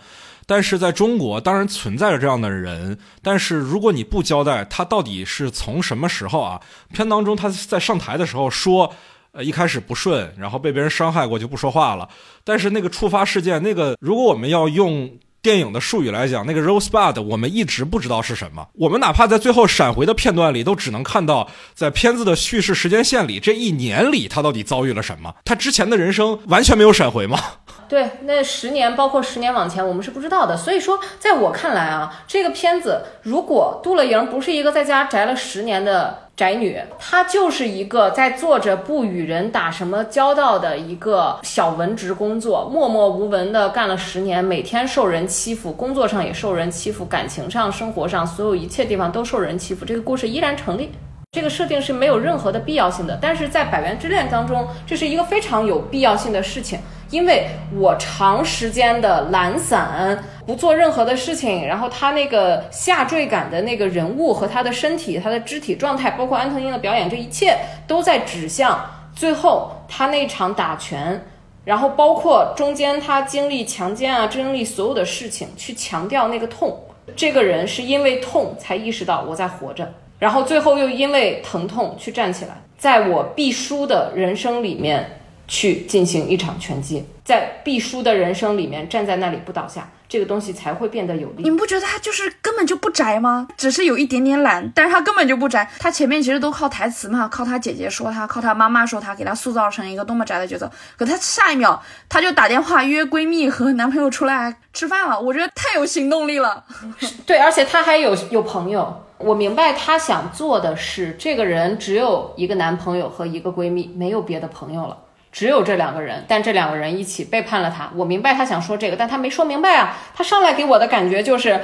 但是在中国，当然存在着这样的人。但是如果你不交代他到底是从什么时候啊？片当中他在上台的时候说，呃，一开始不顺，然后被别人伤害过就不说话了。但是那个触发事件，那个如果我们要用。电影的术语来讲，那个 Rosebud 我们一直不知道是什么。我们哪怕在最后闪回的片段里，都只能看到在片子的叙事时间线里，这一年里他到底遭遇了什么？他之前的人生完全没有闪回吗？*laughs* 对，那十年，包括十年往前，我们是不知道的。所以说，在我看来啊，这个片子如果杜乐莹不是一个在家宅了十年的。宅女，她就是一个在做着不与人打什么交道的一个小文职工作，默默无闻的干了十年，每天受人欺负，工作上也受人欺负，感情上、生活上，所有一切地方都受人欺负。这个故事依然成立，这个设定是没有任何的必要性的。但是在《百元之恋》当中，这是一个非常有必要性的事情。因为我长时间的懒散，不做任何的事情，然后他那个下坠感的那个人物和他的身体、他的肢体状态，包括安藤英的表演，这一切都在指向最后他那场打拳，然后包括中间他经历强奸啊、经历所有的事情，去强调那个痛。这个人是因为痛才意识到我在活着，然后最后又因为疼痛去站起来，在我必输的人生里面。去进行一场拳击，在必输的人生里面站在那里不倒下，这个东西才会变得有力。你们不觉得他就是根本就不宅吗？只是有一点点懒，但是他根本就不宅。他前面其实都靠台词嘛，靠他姐姐说他，靠他妈妈说他，给他塑造成一个多么宅的角色。可他下一秒他就打电话约闺蜜和男朋友出来吃饭了，我觉得太有行动力了。*laughs* 对，而且他还有有朋友。我明白他想做的是，这个人只有一个男朋友和一个闺蜜，没有别的朋友了。只有这两个人，但这两个人一起背叛了他。我明白他想说这个，但他没说明白啊。他上来给我的感觉就是，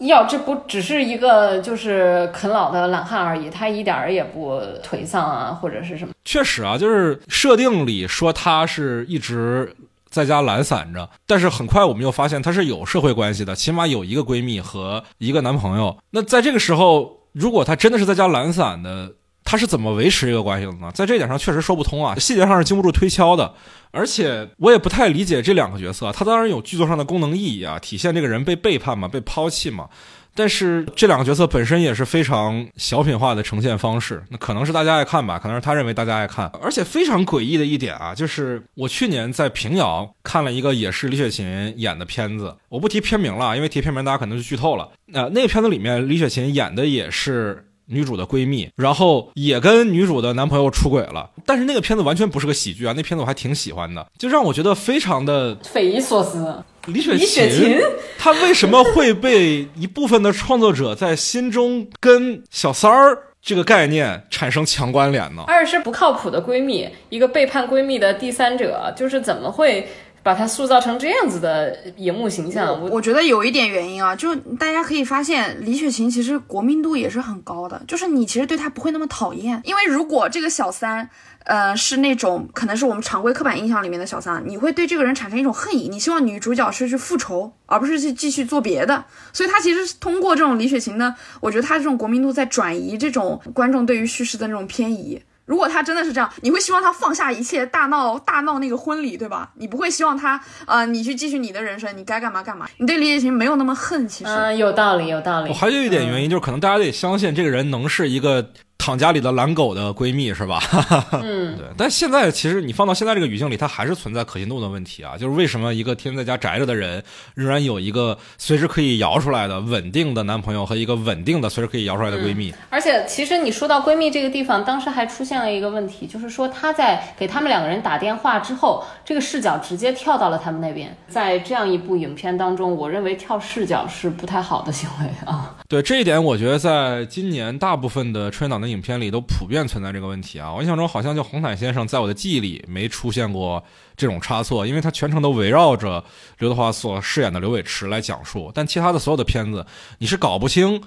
要这不只是一个就是啃老的懒汉而已，他一点儿也不颓丧啊，或者是什么。确实啊，就是设定里说他是一直在家懒散着，但是很快我们又发现他是有社会关系的，起码有一个闺蜜和一个男朋友。那在这个时候，如果他真的是在家懒散的。他是怎么维持这个关系的呢？在这点上确实说不通啊，细节上是经不住推敲的。而且我也不太理解这两个角色，他当然有剧作上的功能意义啊，体现这个人被背叛嘛，被抛弃嘛。但是这两个角色本身也是非常小品化的呈现方式，那可能是大家爱看吧，可能是他认为大家爱看。而且非常诡异的一点啊，就是我去年在平遥看了一个也是李雪琴演的片子，我不提片名了，因为提片名大家可能就剧透了。那那个片子里面李雪琴演的也是。女主的闺蜜，然后也跟女主的男朋友出轨了，但是那个片子完全不是个喜剧啊，那片子我还挺喜欢的，就让我觉得非常的匪夷所思。李雪琴，她为什么会被一部分的创作者在心中跟小三儿这个概念产生强关联呢？二是不靠谱的闺蜜，一个背叛闺蜜的第三者，就是怎么会？把他塑造成这样子的荧幕形象，我我觉得有一点原因啊，就大家可以发现李雪琴其实国民度也是很高的，就是你其实对她不会那么讨厌，因为如果这个小三，呃，是那种可能是我们常规刻板印象里面的小三，你会对这个人产生一种恨意，你希望女主角是去复仇，而不是去继续做别的，所以她其实是通过这种李雪琴的，我觉得她这种国民度在转移这种观众对于叙事的那种偏移。如果他真的是这样，你会希望他放下一切，大闹大闹那个婚礼，对吧？你不会希望他，呃，你去继续你的人生，你该干嘛干嘛。你对李雪琴没有那么恨，其实。嗯，有道理，有道理。我还有一点原因，就是可能大家得相信这个人能是一个。躺家里的懒狗的闺蜜是吧？嗯，*laughs* 对。但现在其实你放到现在这个语境里，它还是存在可信度的问题啊。就是为什么一个天天在家宅着的人，仍然有一个随时可以摇出来的稳定的男朋友和一个稳定的随时可以摇出来的闺蜜？而且，其实你说到闺蜜这个地方，当时还出现了一个问题，就是说她在给他们两个人打电话之后，这个视角直接跳到了他们那边。在这样一部影片当中，我认为跳视角是不太好的行为啊。对这一点，我觉得在今年大部分的春节档的影片里都普遍存在这个问题啊。我印象中好像就《红毯先生》在我的记忆里没出现过这种差错，因为他全程都围绕着刘德华所饰演的刘伟驰来讲述。但其他的所有的片子，你是搞不清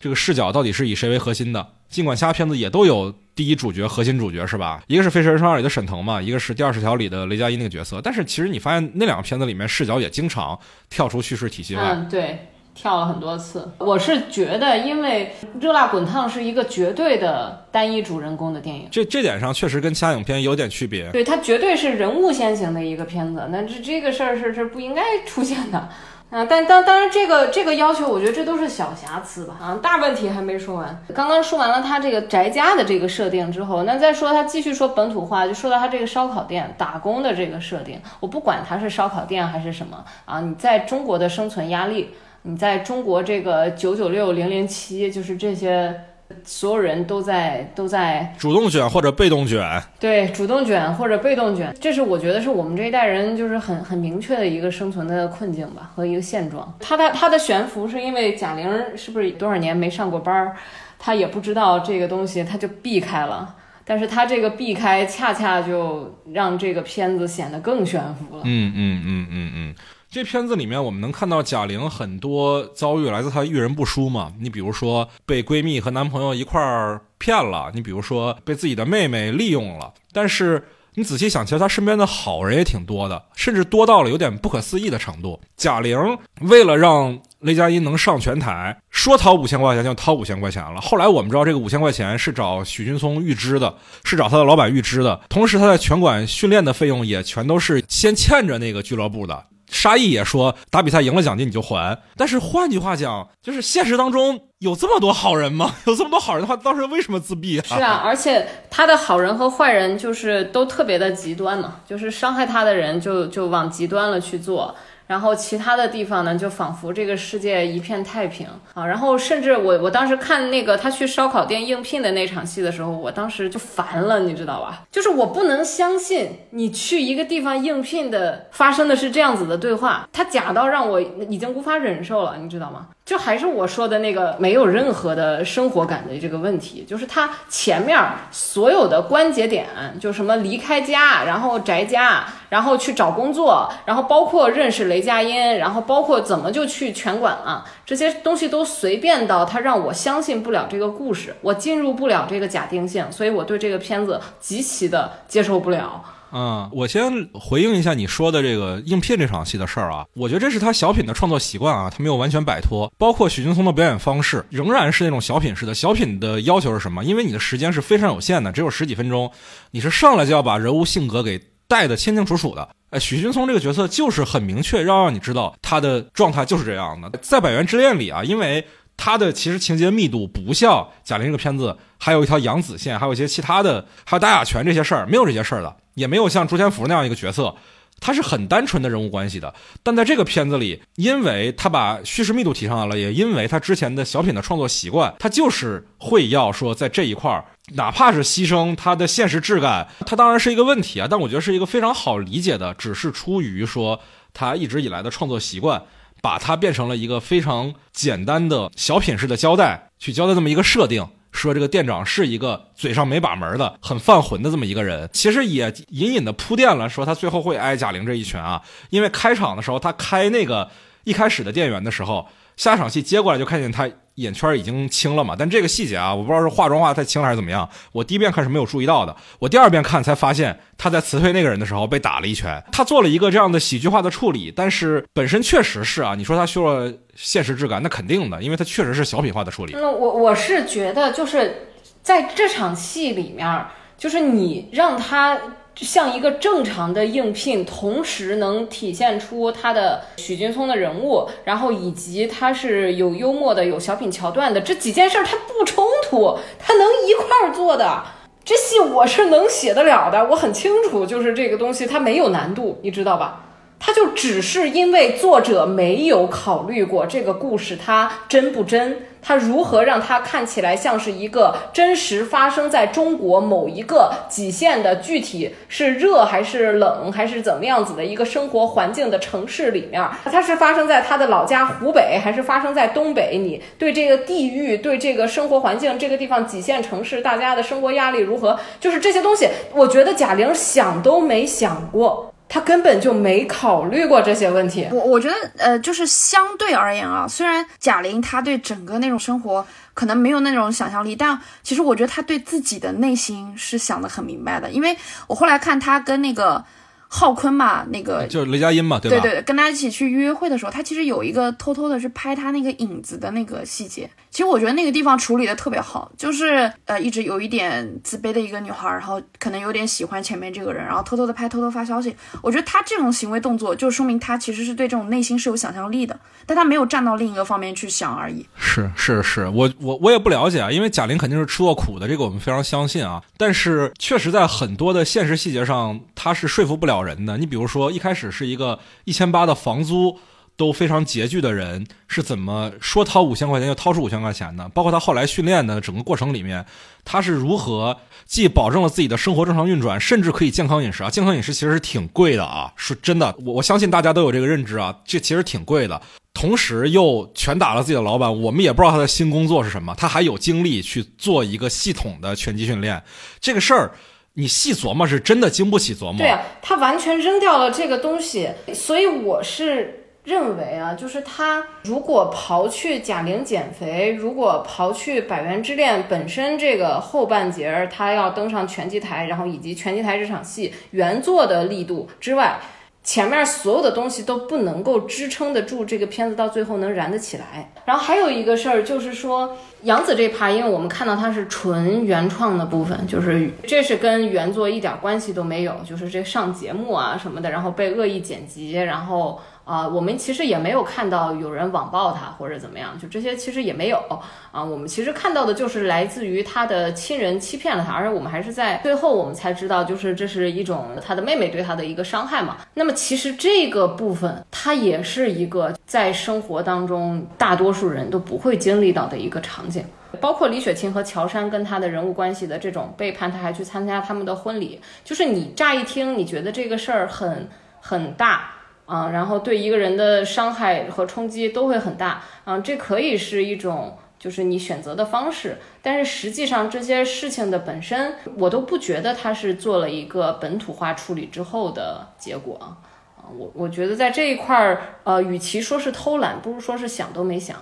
这个视角到底是以谁为核心的。尽管其他片子也都有第一主角、核心主角是吧？一个是《飞驰人生二》里的沈腾嘛，一个是《第二十条》里的雷佳音那个角色。但是其实你发现那两个片子里面视角也经常跳出叙事体系外。对。跳了很多次，我是觉得，因为《热辣滚烫》是一个绝对的单一主人公的电影，这这点上确实跟其他影片有点区别。对，它绝对是人物先行的一个片子，那这这个事儿是是不应该出现的啊。但当当然，这个这个要求，我觉得这都是小瑕疵吧。啊，大问题还没说完。刚刚说完了他这个宅家的这个设定之后，那再说他继续说本土化，就说到他这个烧烤店打工的这个设定。我不管他是烧烤店还是什么啊，你在中国的生存压力。你在中国这个九九六零零七，就是这些所有人都在都在主动卷或者被动卷，对，主动卷或者被动卷，这是我觉得是我们这一代人就是很很明确的一个生存的困境吧和一个现状。他的他的悬浮是因为贾玲是不是多少年没上过班儿，他也不知道这个东西，他就避开了。但是他这个避开，恰恰就让这个片子显得更悬浮了。嗯嗯嗯嗯嗯。这片子里面，我们能看到贾玲很多遭遇来自她遇人不淑嘛？你比如说被闺蜜和男朋友一块儿骗了，你比如说被自己的妹妹利用了。但是你仔细想，其实她身边的好人也挺多的，甚至多到了有点不可思议的程度。贾玲为了让雷佳音能上全台，说掏五千块钱就掏五千块钱了。后来我们知道，这个五千块钱是找许君松预支的，是找他的老板预支的。同时，他在拳馆训练的费用也全都是先欠着那个俱乐部的。沙溢也说打比赛赢了奖金你就还，但是换句话讲，就是现实当中有这么多好人吗？*laughs* 有这么多好人的话，当时为什么自闭？是啊，而且他的好人和坏人就是都特别的极端嘛，就是伤害他的人就就往极端了去做。然后其他的地方呢，就仿佛这个世界一片太平啊。然后甚至我我当时看那个他去烧烤店应聘的那场戏的时候，我当时就烦了，你知道吧？就是我不能相信你去一个地方应聘的发生的是这样子的对话，他假到让我已经无法忍受了，你知道吗？就还是我说的那个没有任何的生活感的这个问题，就是他前面所有的关节点，就什么离开家，然后宅家，然后去找工作，然后包括认识雷佳音，然后包括怎么就去拳馆了，这些东西都随便到他让我相信不了这个故事，我进入不了这个假定性，所以我对这个片子极其的接受不了。嗯，我先回应一下你说的这个应聘这场戏的事儿啊。我觉得这是他小品的创作习惯啊，他没有完全摆脱。包括许君聪的表演方式，仍然是那种小品式的。小品的要求是什么？因为你的时间是非常有限的，只有十几分钟，你是上来就要把人物性格给带的清清楚楚的。哎，许君聪这个角色就是很明确，要让你知道他的状态就是这样的。在《百元之恋》里啊，因为他的其实情节密度不像贾玲这个片子，还有一条杨子线，还有一些其他的，还有打哑拳这些事儿，没有这些事儿的。也没有像朱天福那样一个角色，他是很单纯的人物关系的。但在这个片子里，因为他把叙事密度提上来了，也因为他之前的小品的创作习惯，他就是会要说在这一块儿，哪怕是牺牲他的现实质感，他当然是一个问题啊。但我觉得是一个非常好理解的，只是出于说他一直以来的创作习惯，把它变成了一个非常简单的小品式的交代，去交代这么一个设定。说这个店长是一个嘴上没把门的、很犯浑的这么一个人，其实也隐隐的铺垫了，说他最后会挨贾玲这一拳啊。因为开场的时候，他开那个一开始的店员的时候，下场戏接过来就看见他。眼圈已经青了嘛？但这个细节啊，我不知道是化妆化太轻还是怎么样。我第一遍看是没有注意到的，我第二遍看才发现他在辞退那个人的时候被打了一拳。他做了一个这样的喜剧化的处理，但是本身确实是啊，你说他修了现实质感，那肯定的，因为他确实是小品化的处理。那我我是觉得就是在这场戏里面。就是你让他就像一个正常的应聘，同时能体现出他的许君聪的人物，然后以及他是有幽默的、有小品桥段的这几件事儿，他不冲突，他能一块儿做的。这戏我是能写得了的，我很清楚，就是这个东西它没有难度，你知道吧？它就只是因为作者没有考虑过这个故事它真不真，它如何让它看起来像是一个真实发生在中国某一个几线的具体是热还是冷还是怎么样子的一个生活环境的城市里面，它是发生在他的老家湖北还是发生在东北？你对这个地域、对这个生活环境、这个地方几线城市大家的生活压力如何？就是这些东西，我觉得贾玲想都没想过。他根本就没考虑过这些问题。我我觉得，呃，就是相对而言啊，虽然贾玲她对整个那种生活可能没有那种想象力，但其实我觉得她对自己的内心是想得很明白的。因为我后来看她跟那个。浩坤嘛，那个就是雷佳音嘛，对吧？对对，跟他一起去约会的时候，他其实有一个偷偷的是拍他那个影子的那个细节。其实我觉得那个地方处理的特别好，就是呃一直有一点自卑的一个女孩，然后可能有点喜欢前面这个人，然后偷偷的拍，偷偷发消息。我觉得他这种行为动作，就说明他其实是对这种内心是有想象力的，但他没有站到另一个方面去想而已。是是是，我我我也不了解啊，因为贾玲肯定是吃过苦的，这个我们非常相信啊。但是确实在很多的现实细节上，他是说服不了。人的，你比如说一开始是一个一千八的房租都非常拮据的人，是怎么说掏五千块钱就掏出五千块钱的？包括他后来训练的整个过程里面，他是如何既保证了自己的生活正常运转，甚至可以健康饮食啊？健康饮食其实是挺贵的啊，是真的，我我相信大家都有这个认知啊，这其实挺贵的。同时又拳打了自己的老板，我们也不知道他的新工作是什么，他还有精力去做一个系统的拳击训练，这个事儿。你细琢磨是真的经不起琢磨。对啊，他完全扔掉了这个东西，所以我是认为啊，就是他如果刨去贾玲减肥，如果刨去《百元之恋》本身这个后半截儿他要登上拳击台，然后以及拳击台这场戏原作的力度之外。前面所有的东西都不能够支撑得住这个片子到最后能燃得起来。然后还有一个事儿就是说，杨子这趴，因为我们看到它是纯原创的部分，就是这是跟原作一点关系都没有，就是这上节目啊什么的，然后被恶意剪辑，然后。啊，我们其实也没有看到有人网暴他或者怎么样，就这些其实也没有啊。我们其实看到的就是来自于他的亲人欺骗了他，而且我们还是在最后我们才知道，就是这是一种他的妹妹对他的一个伤害嘛。那么其实这个部分，它也是一个在生活当中大多数人都不会经历到的一个场景，包括李雪琴和乔杉跟他的人物关系的这种背叛，他还去参加他们的婚礼，就是你乍一听你觉得这个事儿很很大。啊，然后对一个人的伤害和冲击都会很大，啊，这可以是一种就是你选择的方式，但是实际上这些事情的本身，我都不觉得它是做了一个本土化处理之后的结果啊，我我觉得在这一块儿，呃，与其说是偷懒，不如说是想都没想。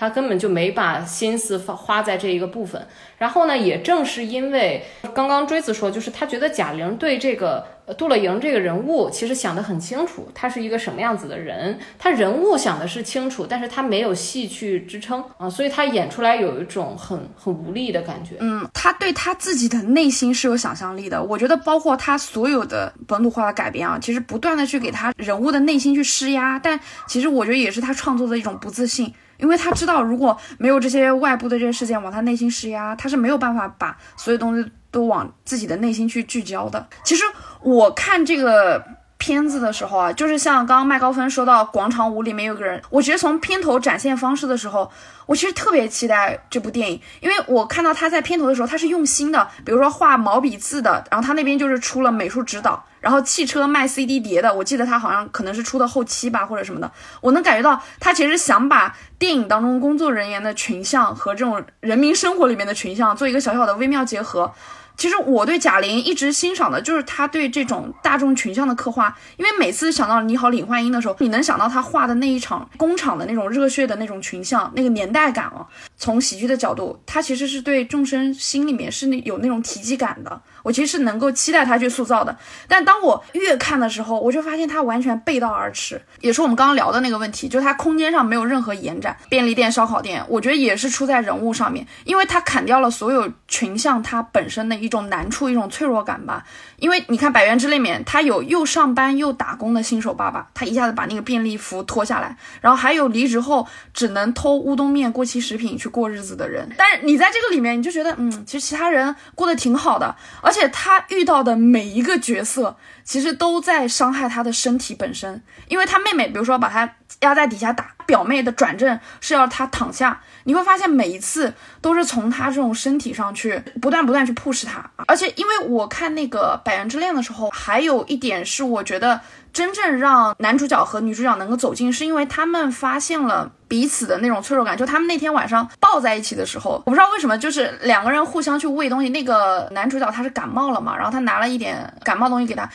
他根本就没把心思花花在这一个部分，然后呢，也正是因为刚刚锥子说，就是他觉得贾玲对这个杜乐莹这个人物其实想得很清楚，他是一个什么样子的人，他人物想的是清楚，但是他没有戏去支撑啊，所以他演出来有一种很很无力的感觉。嗯，他对他自己的内心是有想象力的，我觉得包括他所有的本土化的改编啊，其实不断的去给他人物的内心去施压，但其实我觉得也是他创作的一种不自信。因为他知道，如果没有这些外部的这些事件往他内心施压，他是没有办法把所有东西都往自己的内心去聚焦的。其实我看这个片子的时候啊，就是像刚刚麦高芬说到广场舞里面有个人，我觉得从片头展现方式的时候。我其实特别期待这部电影，因为我看到他在片头的时候，他是用心的，比如说画毛笔字的，然后他那边就是出了美术指导，然后汽车卖 CD 碟的，我记得他好像可能是出的后期吧，或者什么的，我能感觉到他其实想把电影当中工作人员的群像和这种人民生活里面的群像做一个小小的微妙结合。其实我对贾玲一直欣赏的就是她对这种大众群像的刻画，因为每次想到你好，李焕英的时候，你能想到她画的那一场工厂的那种热血的那种群像，那个年代感哦。从喜剧的角度，他其实是对众生心里面是那有那种体积感的，我其实是能够期待他去塑造的。但当我越看的时候，我就发现他完全背道而驰，也是我们刚刚聊的那个问题，就是他空间上没有任何延展。便利店、烧烤店，我觉得也是出在人物上面，因为他砍掉了所有群像他本身的一种难处、一种脆弱感吧。因为你看《百元之恋》里面，他有又上班又打工的新手爸爸，他一下子把那个便利服脱下来，然后还有离职后只能偷乌冬面、过期食品去过日子的人。但是你在这个里面，你就觉得，嗯，其实其他人过得挺好的，而且他遇到的每一个角色，其实都在伤害他的身体本身。因为他妹妹，比如说把他压在底下打，表妹的转正是要他躺下，你会发现每一次都是从他这种身体上去不断不断去 push 他。而且因为我看那个。百元之恋的时候，还有一点是我觉得真正让男主角和女主角能够走近，是因为他们发现了彼此的那种脆弱感。就他们那天晚上抱在一起的时候，我不知道为什么，就是两个人互相去喂东西。那个男主角他是感冒了嘛，然后他拿了一点感冒东西给他。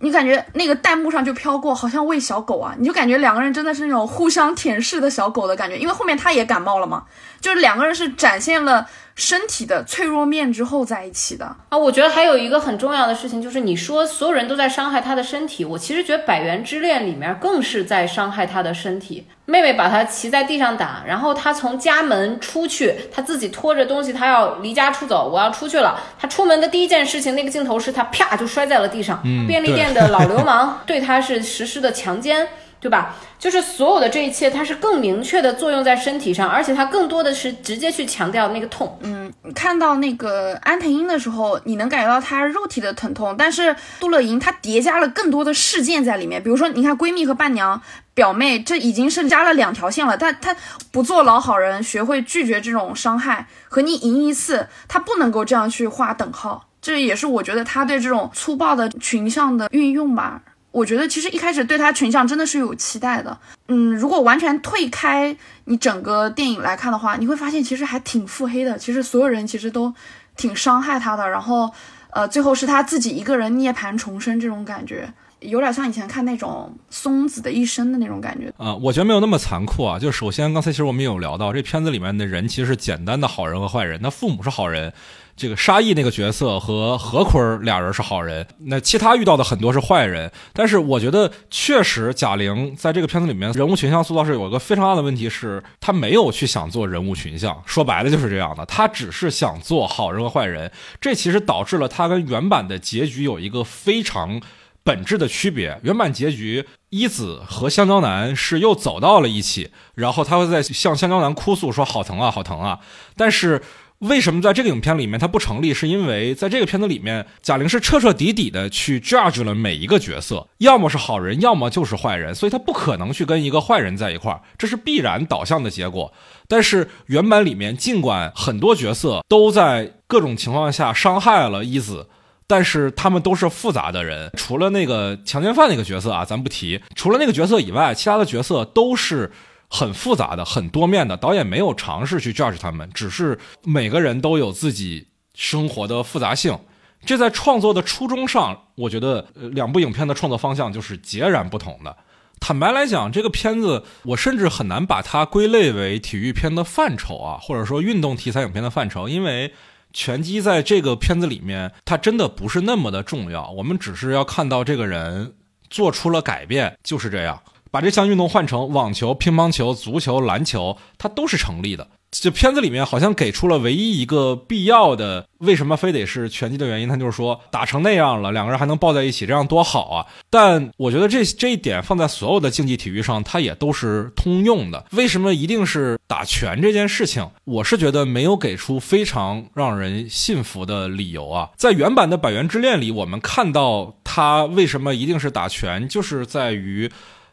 你感觉那个弹幕上就飘过，好像喂小狗啊，你就感觉两个人真的是那种互相舔舐的小狗的感觉，因为后面他也感冒了嘛，就是两个人是展现了身体的脆弱面之后在一起的啊。我觉得还有一个很重要的事情，就是你说所有人都在伤害他的身体，我其实觉得《百元之恋》里面更是在伤害他的身体。妹妹把他骑在地上打，然后他从家门出去，他自己拖着东西，他要离家出走，我要出去了。他出门的第一件事情，那个镜头是他啪就摔在了地上。便利店的老流氓对他是实施的强奸。对吧？就是所有的这一切，它是更明确的作用在身体上，而且它更多的是直接去强调那个痛。嗯，看到那个安藤英的时候，你能感觉到她肉体的疼痛，但是杜乐莹她叠加了更多的事件在里面。比如说，你看闺蜜和伴娘、表妹，这已经是加了两条线了。她她不做老好人，学会拒绝这种伤害，和你赢一次，她不能够这样去划等号。这也是我觉得她对这种粗暴的群像的运用吧。我觉得其实一开始对他群像真的是有期待的，嗯，如果完全退开你整个电影来看的话，你会发现其实还挺腹黑的。其实所有人其实都挺伤害他的，然后，呃，最后是他自己一个人涅槃重生这种感觉，有点像以前看那种松子的一生的那种感觉。啊，我觉得没有那么残酷啊。就首先刚才其实我们也有聊到，这片子里面的人其实是简单的好人和坏人，那父母是好人。这个沙溢那个角色和何坤俩人是好人，那其他遇到的很多是坏人。但是我觉得确实贾玲在这个片子里面人物群像塑造是有一个非常大的问题，是她没有去想做人物群像，说白了就是这样的，她只是想做好人和坏人。这其实导致了她跟原版的结局有一个非常本质的区别。原版结局一子和香蕉男是又走到了一起，然后他会在向香蕉男哭诉说好疼啊好疼啊，但是。为什么在这个影片里面它不成立？是因为在这个片子里面，贾玲是彻彻底底的去 judge 了每一个角色，要么是好人，要么就是坏人，所以她不可能去跟一个坏人在一块儿，这是必然导向的结果。但是原版里面，尽管很多角色都在各种情况下伤害了一子，但是他们都是复杂的人，除了那个强奸犯那个角色啊，咱不提，除了那个角色以外，其他的角色都是。很复杂的、很多面的，导演没有尝试去 judge 他们，只是每个人都有自己生活的复杂性。这在创作的初衷上，我觉得两部影片的创作方向就是截然不同的。坦白来讲，这个片子我甚至很难把它归类为体育片的范畴啊，或者说运动题材影片的范畴，因为拳击在这个片子里面，它真的不是那么的重要。我们只是要看到这个人做出了改变，就是这样。把这项运动换成网球、乒乓球、足球、篮球，它都是成立的。这片子里面好像给出了唯一一个必要的，为什么非得是拳击的原因？他就是说打成那样了，两个人还能抱在一起，这样多好啊！但我觉得这这一点放在所有的竞技体育上，它也都是通用的。为什么一定是打拳这件事情？我是觉得没有给出非常让人信服的理由啊。在原版的《百元之恋》里，我们看到他为什么一定是打拳，就是在于。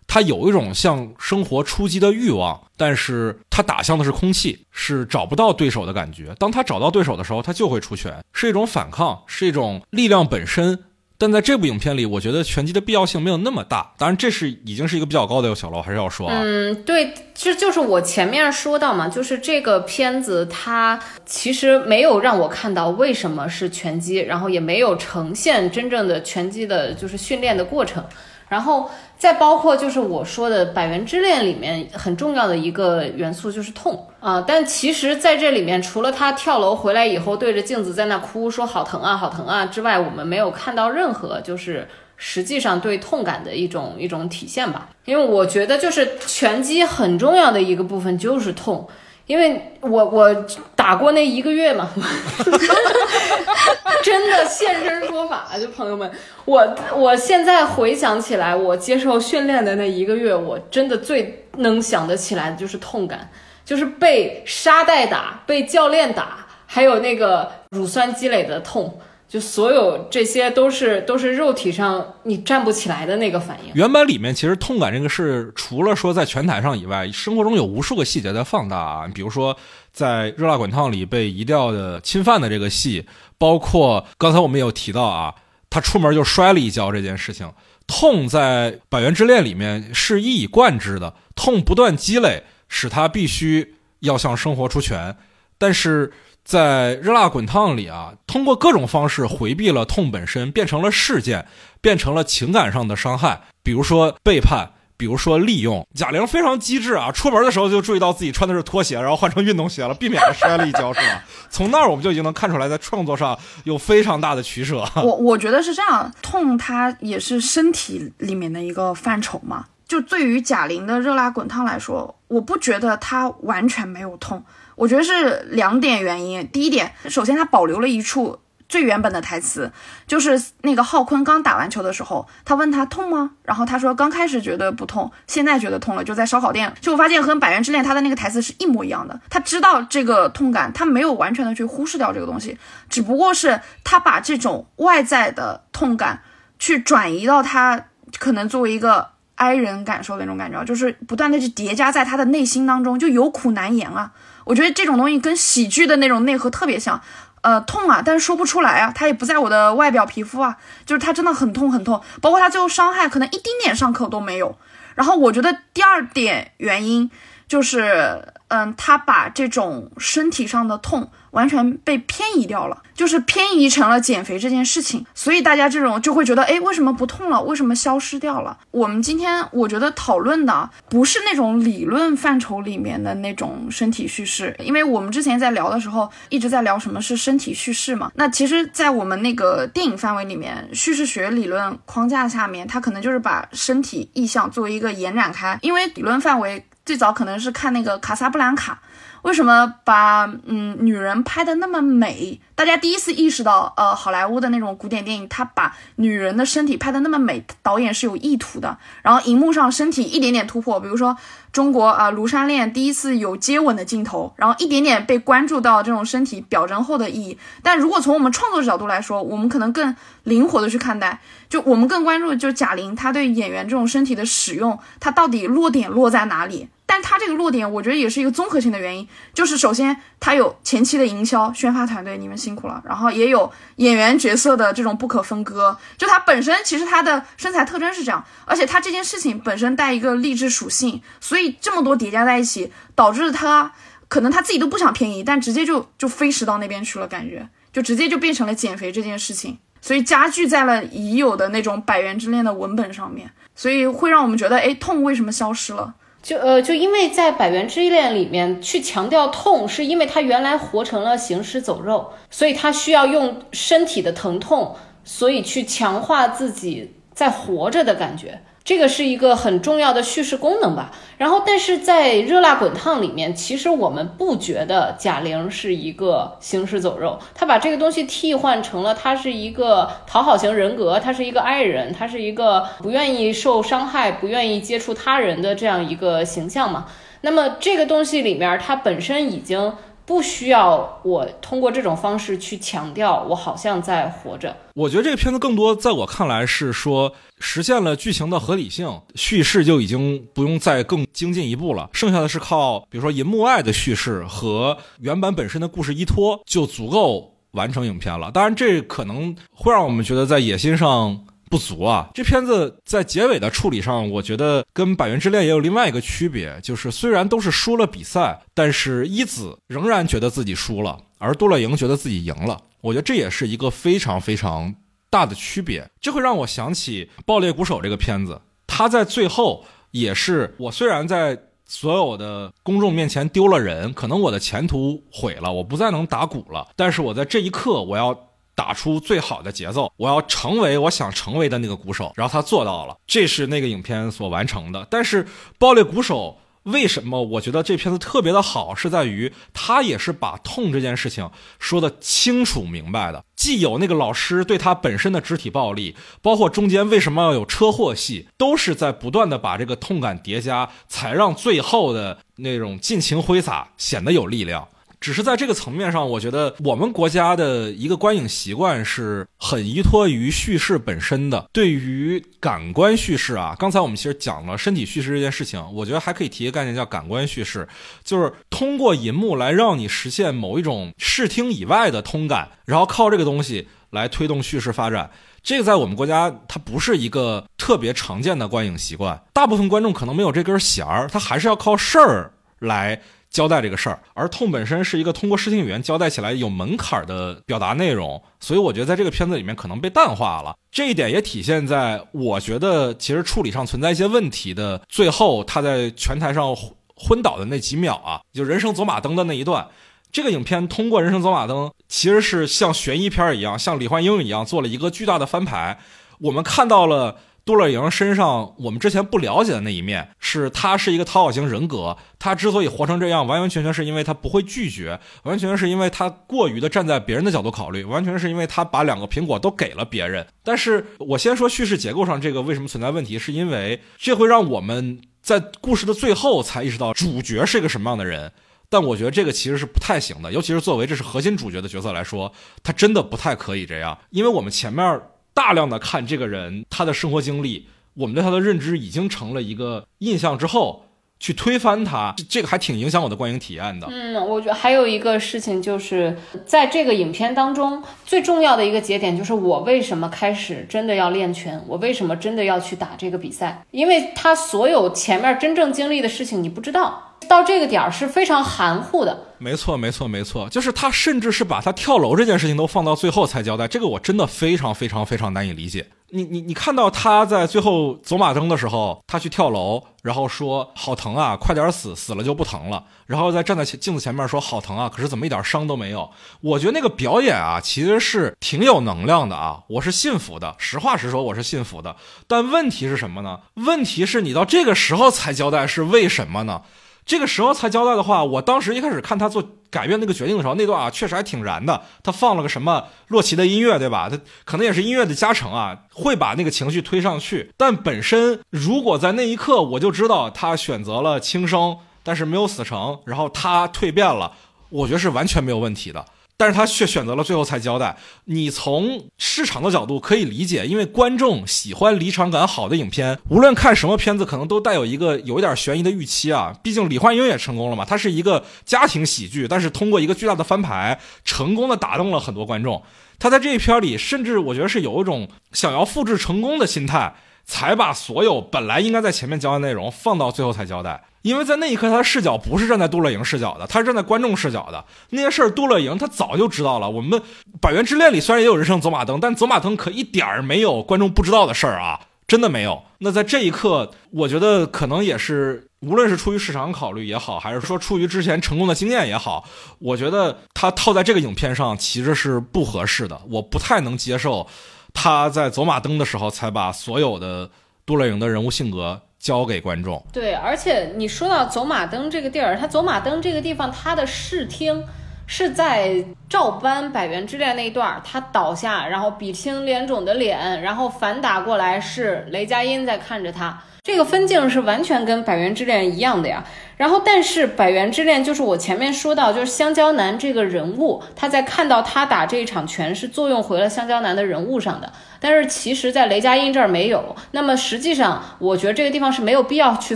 他有一种向生活出击的欲望，但是他打向的是空气，是找不到对手的感觉。当他找到对手的时候，他就会出拳，是一种反抗，是一种力量本身。但在这部影片里，我觉得拳击的必要性没有那么大。当然，这是已经是一个比较高的小楼，还是要说啊。嗯，对，这就是我前面说到嘛，就是这个片子它其实没有让我看到为什么是拳击，然后也没有呈现真正的拳击的，就是训练的过程。然后再包括就是我说的《百元之恋》里面很重要的一个元素就是痛啊，但其实在这里面除了他跳楼回来以后对着镜子在那哭说好疼啊好疼啊之外，我们没有看到任何就是实际上对痛感的一种一种体现吧。因为我觉得就是拳击很重要的一个部分就是痛。因为我我打过那一个月嘛，*laughs* 真的现身说法，就朋友们，我我现在回想起来，我接受训练的那一个月，我真的最能想得起来的就是痛感，就是被沙袋打，被教练打，还有那个乳酸积累的痛。就所有这些都是都是肉体上你站不起来的那个反应。原版里面其实痛感这个事，除了说在拳台上以外，生活中有无数个细节在放大啊。比如说在热辣滚烫里被移掉的侵犯的这个戏，包括刚才我们也有提到啊，他出门就摔了一跤这件事情，痛在《百元之恋》里面是一以贯之的，痛不断积累，使他必须要向生活出拳，但是。在热辣滚烫里啊，通过各种方式回避了痛本身，变成了事件，变成了情感上的伤害，比如说背叛，比如说利用。贾玲非常机智啊，出门的时候就注意到自己穿的是拖鞋，然后换成运动鞋了，避免了摔了一跤，是吧？从那儿我们就已经能看出来，在创作上有非常大的取舍。我我觉得是这样，痛它也是身体里面的一个范畴嘛。就对于贾玲的热辣滚烫来说，我不觉得她完全没有痛。我觉得是两点原因。第一点，首先他保留了一处最原本的台词，就是那个浩坤刚打完球的时候，他问他痛吗？然后他说刚开始觉得不痛，现在觉得痛了。就在烧烤店，就我发现和《百元之恋》他的那个台词是一模一样的。他知道这个痛感，他没有完全的去忽视掉这个东西，只不过是他把这种外在的痛感去转移到他可能作为一个哀人感受的那种感觉，就是不断的去叠加在他的内心当中，就有苦难言啊。我觉得这种东西跟喜剧的那种内核特别像，呃，痛啊，但是说不出来啊，它也不在我的外表皮肤啊，就是它真的很痛很痛，包括它最后伤害可能一丁点伤口都没有。然后我觉得第二点原因就是，嗯，他把这种身体上的痛。完全被偏移掉了，就是偏移成了减肥这件事情，所以大家这种就会觉得，哎，为什么不痛了？为什么消失掉了？我们今天我觉得讨论的不是那种理论范畴里面的那种身体叙事，因为我们之前在聊的时候一直在聊什么是身体叙事嘛。那其实，在我们那个电影范围里面，叙事学理论框架下面，它可能就是把身体意象作为一个延展开，因为理论范围最早可能是看那个卡萨布兰卡。为什么把嗯女人拍的那么美？大家第一次意识到，呃，好莱坞的那种古典电影，他把女人的身体拍的那么美，导演是有意图的。然后荧幕上身体一点点突破，比如说中国啊《庐山恋》第一次有接吻的镜头，然后一点点被关注到这种身体表征后的意义。但如果从我们创作角度来说，我们可能更灵活的去看待，就我们更关注就贾玲她对演员这种身体的使用，她到底落点落在哪里？但他这个落点，我觉得也是一个综合性的原因，就是首先他有前期的营销宣发团队，你们辛苦了，然后也有演员角色的这种不可分割，就他本身其实他的身材特征是这样，而且他这件事情本身带一个励志属性，所以这么多叠加在一起，导致他可能他自己都不想偏移，但直接就就飞驰到那边去了，感觉就直接就变成了减肥这件事情，所以加剧在了已有的那种百元之恋的文本上面，所以会让我们觉得，哎，痛为什么消失了？就呃，就因为在《百元之恋》里面去强调痛，是因为他原来活成了行尸走肉，所以他需要用身体的疼痛，所以去强化自己在活着的感觉。这个是一个很重要的叙事功能吧。然后，但是在《热辣滚烫》里面，其实我们不觉得贾玲是一个行尸走肉，她把这个东西替换成了她是一个讨好型人格，她是一个爱人，她是一个不愿意受伤害、不愿意接触他人的这样一个形象嘛。那么这个东西里面，它本身已经。不需要我通过这种方式去强调我好像在活着。我觉得这个片子更多在我看来是说实现了剧情的合理性，叙事就已经不用再更精进一步了，剩下的是靠比如说银幕外的叙事和原版本身的故事依托就足够完成影片了。当然，这可能会让我们觉得在野心上。不足啊！这片子在结尾的处理上，我觉得跟《百元之恋》也有另外一个区别，就是虽然都是输了比赛，但是一子仍然觉得自己输了，而杜乐莹觉得自己赢了。我觉得这也是一个非常非常。大的区别。这会让我想起《爆裂鼓手》这个片子，他在最后也是我虽然在所有的公众面前丢了人，可能我的前途毁了，我不再能打鼓了，但是我在这一刻我要。打出最好的节奏，我要成为我想成为的那个鼓手，然后他做到了，这是那个影片所完成的。但是《爆裂鼓手》为什么我觉得这片子特别的好，是在于他也是把痛这件事情说的清楚明白的，既有那个老师对他本身的肢体暴力，包括中间为什么要有车祸戏，都是在不断的把这个痛感叠加，才让最后的那种尽情挥洒显得有力量。只是在这个层面上，我觉得我们国家的一个观影习惯是很依托于叙事本身的。对于感官叙事啊，刚才我们其实讲了身体叙事这件事情，我觉得还可以提一个概念叫感官叙事，就是通过银幕来让你实现某一种视听以外的通感，然后靠这个东西来推动叙事发展。这个在我们国家它不是一个特别常见的观影习惯，大部分观众可能没有这根弦儿，他还是要靠事儿来。交代这个事儿，而痛本身是一个通过视听语言交代起来有门槛的表达内容，所以我觉得在这个片子里面可能被淡化了。这一点也体现在我觉得其实处理上存在一些问题的最后，他在拳台上昏倒的那几秒啊，就人生走马灯的那一段。这个影片通过人生走马灯，其实是像悬疑片一样，像李焕英一样做了一个巨大的翻牌，我们看到了。杜乐莹身上我们之前不了解的那一面，是他是一个讨好型人格。他之所以活成这样，完完全全是因为他不会拒绝，完全是因为他过于的站在别人的角度考虑，完全是因为他把两个苹果都给了别人。但是我先说叙事结构上这个为什么存在问题，是因为这会让我们在故事的最后才意识到主角是一个什么样的人。但我觉得这个其实是不太行的，尤其是作为这是核心主角的角色来说，他真的不太可以这样，因为我们前面。大量的看这个人他的生活经历，我们对他的认知已经成了一个印象之后，去推翻他，这个还挺影响我的观影体验的。嗯，我觉得还有一个事情就是在这个影片当中最重要的一个节点，就是我为什么开始真的要练拳，我为什么真的要去打这个比赛？因为他所有前面真正经历的事情你不知道。到这个点儿是非常含糊的，没错，没错，没错，就是他甚至是把他跳楼这件事情都放到最后才交代，这个我真的非常非常非常难以理解。你你你看到他在最后走马灯的时候，他去跳楼，然后说好疼啊，快点死，死了就不疼了，然后再站在镜子前面说好疼啊，可是怎么一点伤都没有？我觉得那个表演啊，其实是挺有能量的啊，我是信服的，实话实说，我是信服的。但问题是什么呢？问题是你到这个时候才交代是为什么呢？这个时候才交代的话，我当时一开始看他做改变那个决定的时候，那段啊确实还挺燃的。他放了个什么洛奇的音乐，对吧？他可能也是音乐的加成啊，会把那个情绪推上去。但本身如果在那一刻我就知道他选择了轻生，但是没有死成，然后他蜕变了，我觉得是完全没有问题的。但是他却选择了最后才交代。你从市场的角度可以理解，因为观众喜欢离场感好的影片，无论看什么片子，可能都带有一个有一点悬疑的预期啊。毕竟李焕英也成功了嘛，它是一个家庭喜剧，但是通过一个巨大的翻牌，成功的打动了很多观众。他在这一片里，甚至我觉得是有一种想要复制成功的心态，才把所有本来应该在前面交代内容放到最后才交代。因为在那一刻，他的视角不是站在杜乐莹视角的，他是站在观众视角的。那些事儿，杜乐莹他早就知道了。我们《百元之恋》里虽然也有人生走马灯，但走马灯可一点儿没有观众不知道的事儿啊，真的没有。那在这一刻，我觉得可能也是，无论是出于市场考虑也好，还是说出于之前成功的经验也好，我觉得他套在这个影片上其实是不合适的。我不太能接受他在走马灯的时候才把所有的杜乐莹的人物性格。交给观众。对，而且你说到走马灯这个地儿，它走马灯这个地方，它的视听是在照搬《百元之恋》那一段，他倒下，然后鼻青脸肿的脸，然后反打过来是雷佳音在看着他，这个分镜是完全跟《百元之恋》一样的呀。然后，但是《百元之恋》就是我前面说到，就是香蕉男这个人物，他在看到他打这一场拳是作用回了香蕉男的人物上的。但是其实，在雷佳音这儿没有。那么实际上，我觉得这个地方是没有必要去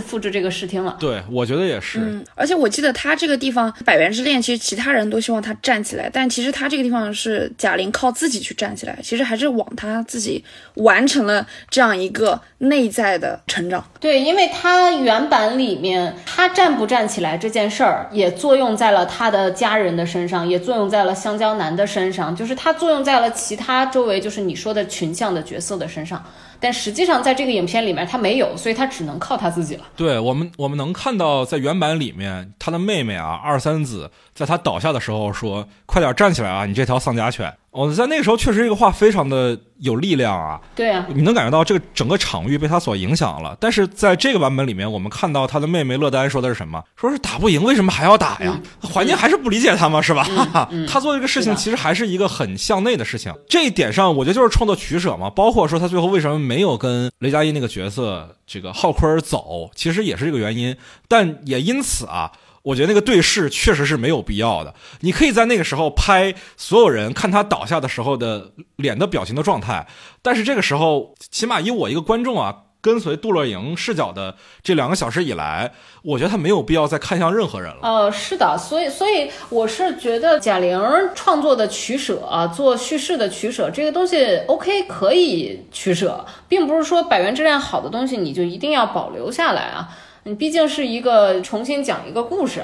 复制这个视听了。对，我觉得也是。嗯，而且我记得他这个地方《百元之恋》，其实其他人都希望他站起来，但其实他这个地方是贾玲靠自己去站起来，其实还是往他自己完成了这样一个内在的成长。对，因为他原版里面他站不站起来这件事儿，也作用在了他的家人的身上，也作用在了香蕉男的身上，就是他作用在了其他周围，就是你说的群像的角色的身上。但实际上，在这个影片里面，他没有，所以他只能靠他自己了。对我们，我们能看到在原版里面，他的妹妹啊，二三子，在他倒下的时候说：“快点站起来啊，你这条丧家犬。”哦在那个时候确实这个话非常的有力量啊，对啊，你能感觉到这个整个场域被他所影响了。但是在这个版本里面，我们看到他的妹妹乐丹说的是什么？说是打不赢，为什么还要打呀？环境还是不理解他吗？是吧？*laughs* 他做这个事情其实还是一个很向内的事情。这一点上，我觉得就是创作取舍嘛。包括说他最后为什么没有跟雷佳音那个角色这个浩坤儿走，其实也是这个原因。但也因此啊。我觉得那个对视确实是没有必要的。你可以在那个时候拍所有人看他倒下的时候的脸的表情的状态，但是这个时候，起码以我一个观众啊，跟随杜乐莹视角的这两个小时以来，我觉得他没有必要再看向任何人了。呃，是的，所以，所以我是觉得贾玲创作的取舍啊，做叙事的取舍，这个东西 OK 可以取舍，并不是说《百元之恋》好的东西你就一定要保留下来啊。你毕竟是一个重新讲一个故事，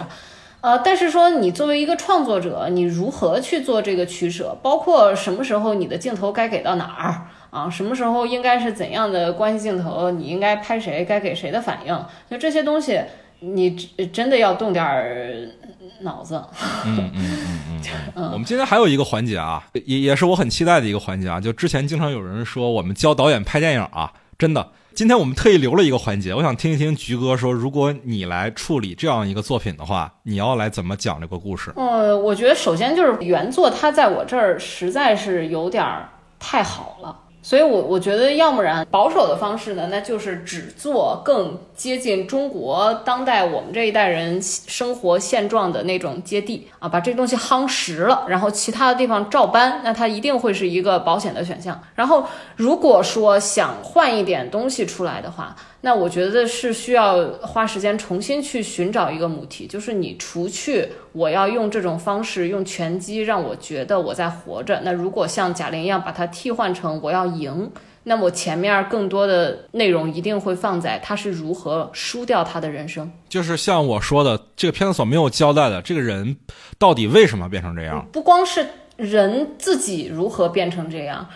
呃，但是说你作为一个创作者，你如何去做这个取舍？包括什么时候你的镜头该给到哪儿啊？什么时候应该是怎样的关系镜头？你应该拍谁？该给谁的反应？就这些东西，你真的要动点儿脑子。*laughs* 嗯嗯嗯 *laughs* 嗯。我们今天还有一个环节啊，也也是我很期待的一个环节啊。就之前经常有人说我们教导演拍电影啊，真的。今天我们特意留了一个环节，我想听一听菊哥说，如果你来处理这样一个作品的话，你要来怎么讲这个故事？呃，我觉得首先就是原作，它在我这儿实在是有点太好了。所以，我我觉得，要不然保守的方式呢，那就是只做更接近中国当代我们这一代人生活现状的那种接地啊，把这东西夯实了，然后其他的地方照搬，那它一定会是一个保险的选项。然后，如果说想换一点东西出来的话，那我觉得是需要花时间重新去寻找一个母题，就是你除去我要用这种方式用拳击让我觉得我在活着，那如果像贾玲一样把它替换成我要赢，那么前面更多的内容一定会放在他是如何输掉他的人生。就是像我说的，这个片子所没有交代的，这个人到底为什么变成这样？不光是人自己如何变成这样。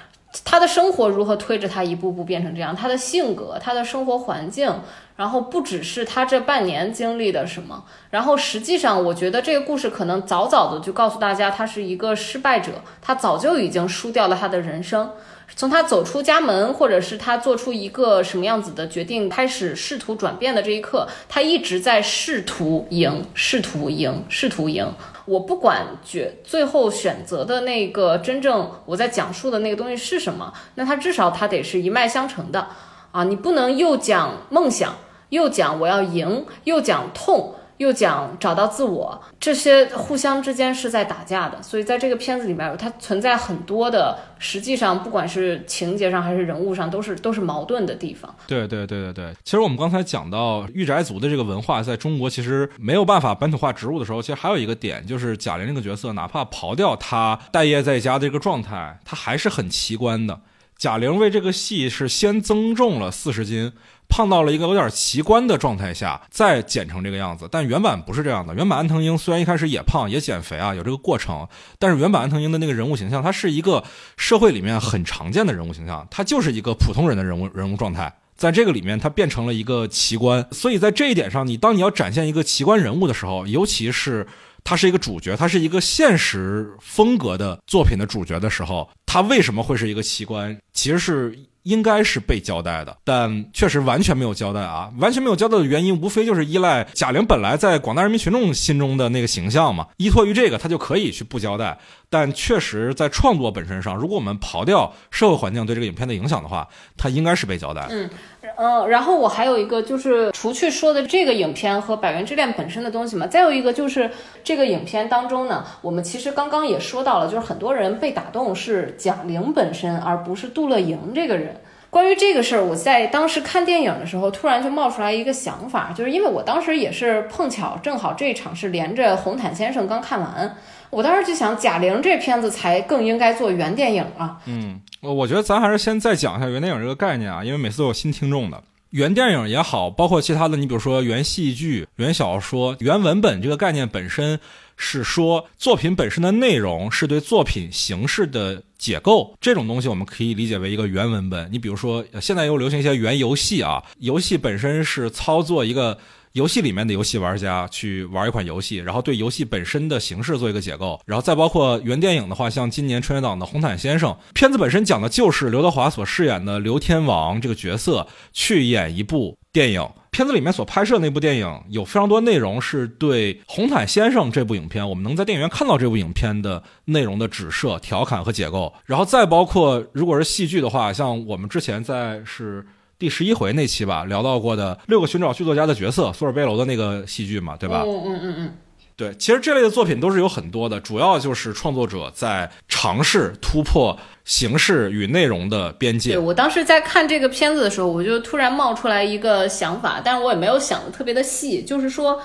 他的生活如何推着他一步步变成这样？他的性格，他的生活环境，然后不只是他这半年经历的什么，然后实际上，我觉得这个故事可能早早的就告诉大家，他是一个失败者，他早就已经输掉了他的人生。从他走出家门，或者是他做出一个什么样子的决定，开始试图转变的这一刻，他一直在试图赢，试图赢，试图赢。我不管决最后选择的那个真正我在讲述的那个东西是什么，那它至少它得是一脉相承的啊！你不能又讲梦想，又讲我要赢，又讲痛。又讲找到自我，这些互相之间是在打架的，所以在这个片子里面，它存在很多的，实际上不管是情节上还是人物上，都是都是矛盾的地方。对对对对对，其实我们刚才讲到御宅族的这个文化，在中国其实没有办法本土化植入的时候，其实还有一个点，就是贾玲这个角色，哪怕刨掉她待业在家的这个状态，她还是很奇观的。贾玲为这个戏是先增重了四十斤。胖到了一个有点奇观的状态下，再减成这个样子。但原版不是这样的。原版安藤英虽然一开始也胖也减肥啊，有这个过程，但是原版安藤英的那个人物形象，他是一个社会里面很常见的人物形象，他就是一个普通人的人物人物状态。在这个里面，他变成了一个奇观。所以在这一点上，你当你要展现一个奇观人物的时候，尤其是他是一个主角，他是一个现实风格的作品的主角的时候，他为什么会是一个奇观？其实是。应该是被交代的，但确实完全没有交代啊！完全没有交代的原因，无非就是依赖贾玲本来在广大人民群众心中的那个形象嘛，依托于这个，他就可以去不交代。但确实在创作本身上，如果我们刨掉社会环境对这个影片的影响的话，他应该是被交代。嗯。嗯，然后我还有一个就是，除去说的这个影片和《百元之恋》本身的东西嘛，再有一个就是这个影片当中呢，我们其实刚刚也说到了，就是很多人被打动是贾玲本身，而不是杜乐莹这个人。关于这个事儿，我在当时看电影的时候，突然就冒出来一个想法，就是因为我当时也是碰巧正好这一场是连着《红毯先生》刚看完，我当时就想，贾玲这片子才更应该做原电影啊。嗯。我觉得咱还是先再讲一下原电影这个概念啊，因为每次都有新听众的。原电影也好，包括其他的，你比如说原戏剧、原小说、原文本这个概念本身。是说作品本身的内容是对作品形式的解构，这种东西我们可以理解为一个原文本。你比如说，现在又流行一些原游戏啊，游戏本身是操作一个游戏里面的游戏玩家去玩一款游戏，然后对游戏本身的形式做一个解构，然后再包括原电影的话，像今年春节档的《红毯先生》，片子本身讲的就是刘德华所饰演的刘天王这个角色去演一部电影。片子里面所拍摄那部电影有非常多内容是对《红毯先生》这部影片，我们能在电影院看到这部影片的内容的指涉、调侃和解构，然后再包括如果是戏剧的话，像我们之前在是第十一回那期吧聊到过的六个寻找剧作家的角色，索尔贝楼的那个戏剧嘛，对吧？嗯嗯嗯嗯。对，其实这类的作品都是有很多的，主要就是创作者在尝试突破形式与内容的边界。对我当时在看这个片子的时候，我就突然冒出来一个想法，但是我也没有想的特别的细，就是说。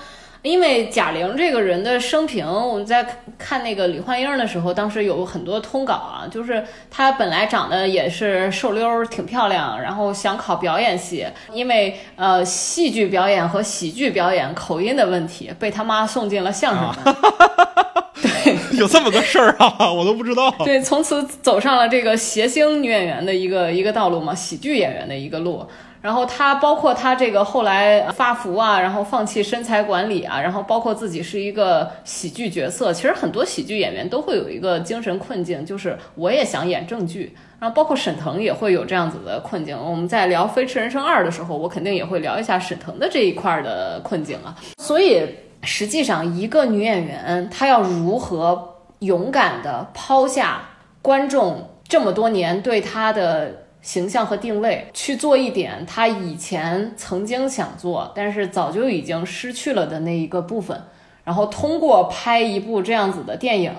因为贾玲这个人的生平，我们在看那个李焕英的时候，当时有很多通稿啊，就是她本来长得也是瘦溜，挺漂亮，然后想考表演系，因为呃戏剧表演和喜剧表演口音的问题，被他妈送进了相声班。*laughs* 对，*laughs* 有这么个事儿啊，我都不知道。对，从此走上了这个谐星女演员的一个一个道路嘛，喜剧演员的一个路。然后他包括他这个后来发福啊，然后放弃身材管理啊，然后包括自己是一个喜剧角色。其实很多喜剧演员都会有一个精神困境，就是我也想演正剧。然后包括沈腾也会有这样子的困境。我们在聊《飞驰人生二》的时候，我肯定也会聊一下沈腾的这一块的困境啊。所以实际上，一个女演员她要如何勇敢的抛下观众这么多年对她的。形象和定位去做一点他以前曾经想做，但是早就已经失去了的那一个部分。然后通过拍一部这样子的电影，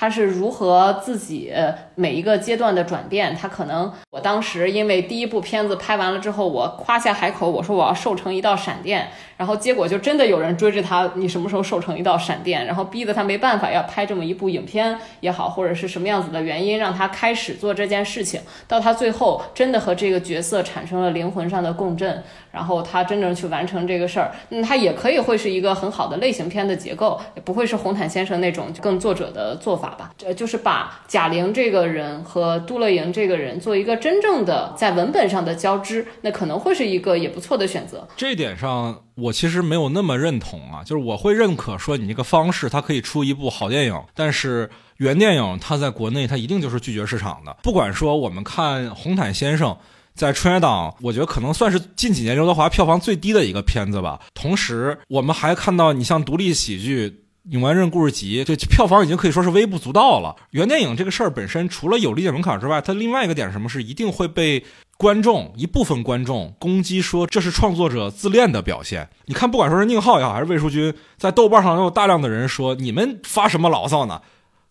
他是如何自己每一个阶段的转变？他可能我当时因为第一部片子拍完了之后，我夸下海口，我说我要瘦成一道闪电，然后结果就真的有人追着他，你什么时候瘦成一道闪电？然后逼得他没办法要拍这么一部影片也好，或者是什么样子的原因让他开始做这件事情，到他最后真的和这个角色产生了灵魂上的共振。然后他真正去完成这个事儿，嗯，他也可以会是一个很好的类型片的结构，也不会是红毯先生那种更作者的做法吧？这就是把贾玲这个人和杜乐莹这个人做一个真正的在文本上的交织，那可能会是一个也不错的选择。这点上，我其实没有那么认同啊，就是我会认可说你这个方式，它可以出一部好电影，但是原电影它在国内它一定就是拒绝市场的。不管说我们看红毯先生。在春节档，我觉得可能算是近几年刘德华票房最低的一个片子吧。同时，我们还看到你像独立喜剧《永安镇故事集》，这票房已经可以说是微不足道了。原电影这个事儿本身，除了有理解门槛之外，它另外一个点什么是一定会被观众一部分观众攻击，说这是创作者自恋的表现。你看，不管说是宁浩也好，还是魏淑君，在豆瓣上都有大量的人说，你们发什么牢骚呢？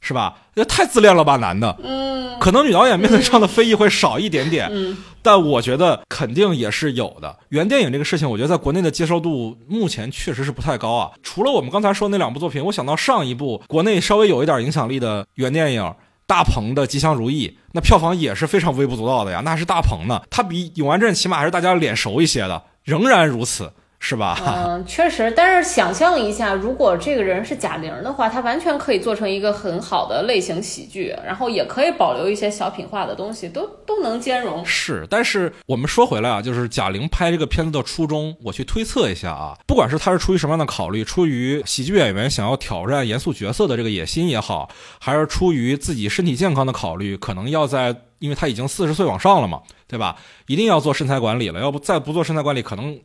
是吧？这太自恋了吧，男的。嗯，可能女导演面对这样的非议会少一点点。嗯，但我觉得肯定也是有的。原电影这个事情，我觉得在国内的接受度目前确实是不太高啊。除了我们刚才说那两部作品，我想到上一部国内稍微有一点影响力的原电影大鹏的《吉祥如意》，那票房也是非常微不足道的呀。那是大鹏呢，他比永安镇起码还是大家脸熟一些的，仍然如此。是吧？嗯，确实。但是想象一下，如果这个人是贾玲的话，她完全可以做成一个很好的类型喜剧，然后也可以保留一些小品化的东西，都都能兼容。是，但是我们说回来啊，就是贾玲拍这个片子的初衷，我去推测一下啊，不管是她是出于什么样的考虑，出于喜剧演员想要挑战严肃角色的这个野心也好，还是出于自己身体健康的考虑，可能要在，因为他已经四十岁往上了嘛，对吧？一定要做身材管理了，要不再不做身材管理，可能。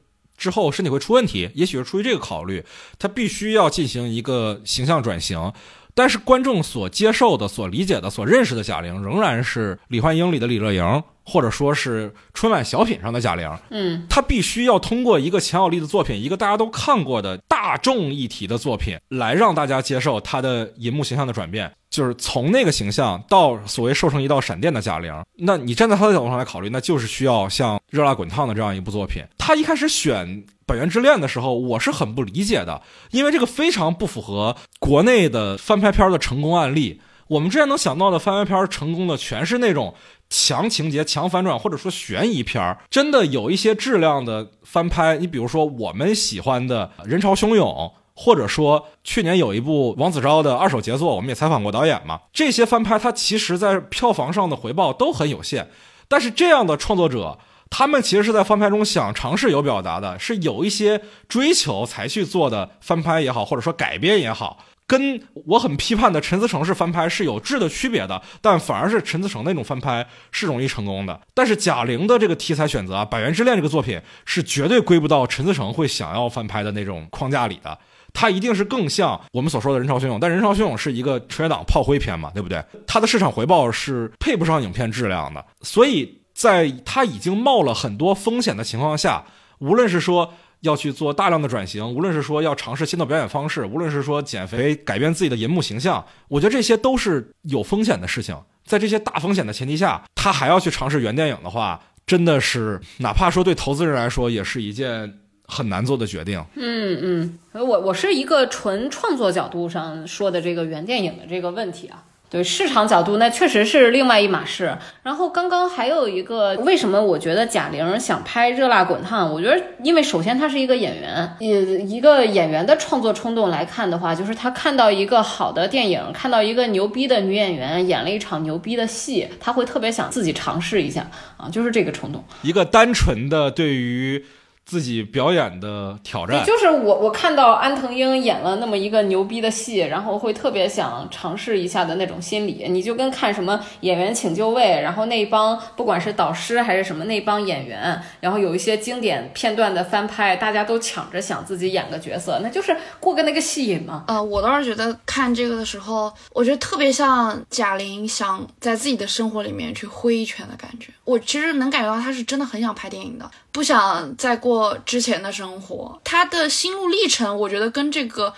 之后身体会出问题，也许是出于这个考虑，他必须要进行一个形象转型。但是观众所接受的、所理解的、所认识的贾玲，仍然是李焕英里的李乐莹，或者说是春晚小品上的贾玲。嗯，他必须要通过一个强有力的作品，一个大家都看过的大众议题的作品，来让大家接受他的银幕形象的转变。就是从那个形象到所谓瘦成一道闪电的贾玲，那你站在他的角度上来考虑，那就是需要像《热辣滚烫》的这样一部作品。他一开始选《本源之恋》的时候，我是很不理解的，因为这个非常不符合国内的翻拍片的成功案例。我们之前能想到的翻拍片成功的，全是那种强情节、强反转，或者说悬疑片儿，真的有一些质量的翻拍。你比如说我们喜欢的《人潮汹涌》，或者说去年有一部王子昭的二手杰作，我们也采访过导演嘛。这些翻拍，它其实在票房上的回报都很有限。但是这样的创作者，他们其实是在翻拍中想尝试有表达的，是有一些追求才去做的翻拍也好，或者说改编也好，跟我很批判的陈思诚式翻拍是有质的区别的。但反而是陈思诚那种翻拍是容易成功的。但是贾玲的这个题材选择啊，《百元之恋》这个作品是绝对归不到陈思诚会想要翻拍的那种框架里的。它一定是更像我们所说的人潮汹涌，但人潮汹涌是一个春节档炮灰片嘛，对不对？它的市场回报是配不上影片质量的，所以在它已经冒了很多风险的情况下，无论是说要去做大量的转型，无论是说要尝试新的表演方式，无论是说减肥改变自己的银幕形象，我觉得这些都是有风险的事情。在这些大风险的前提下，他还要去尝试原电影的话，真的是哪怕说对投资人来说，也是一件。很难做的决定。嗯嗯，我我是一个纯创作角度上说的这个原电影的这个问题啊。对市场角度，那确实是另外一码事。然后刚刚还有一个，为什么我觉得贾玲想拍《热辣滚烫》？我觉得，因为首先她是一个演员，也一个演员的创作冲动来看的话，就是她看到一个好的电影，看到一个牛逼的女演员演了一场牛逼的戏，她会特别想自己尝试一下啊，就是这个冲动。一个单纯的对于。自己表演的挑战，就是我我看到安藤英演了那么一个牛逼的戏，然后会特别想尝试一下的那种心理。你就跟看什么演员请就位，然后那帮不管是导师还是什么那帮演员，然后有一些经典片段的翻拍，大家都抢着想自己演个角色，那就是过个那个戏瘾嘛。呃，我倒是觉得看这个的时候，我觉得特别像贾玲想在自己的生活里面去挥一拳的感觉。我其实能感觉到她是真的很想拍电影的。不想再过过之前的生活，他的心路历程，我觉得跟这个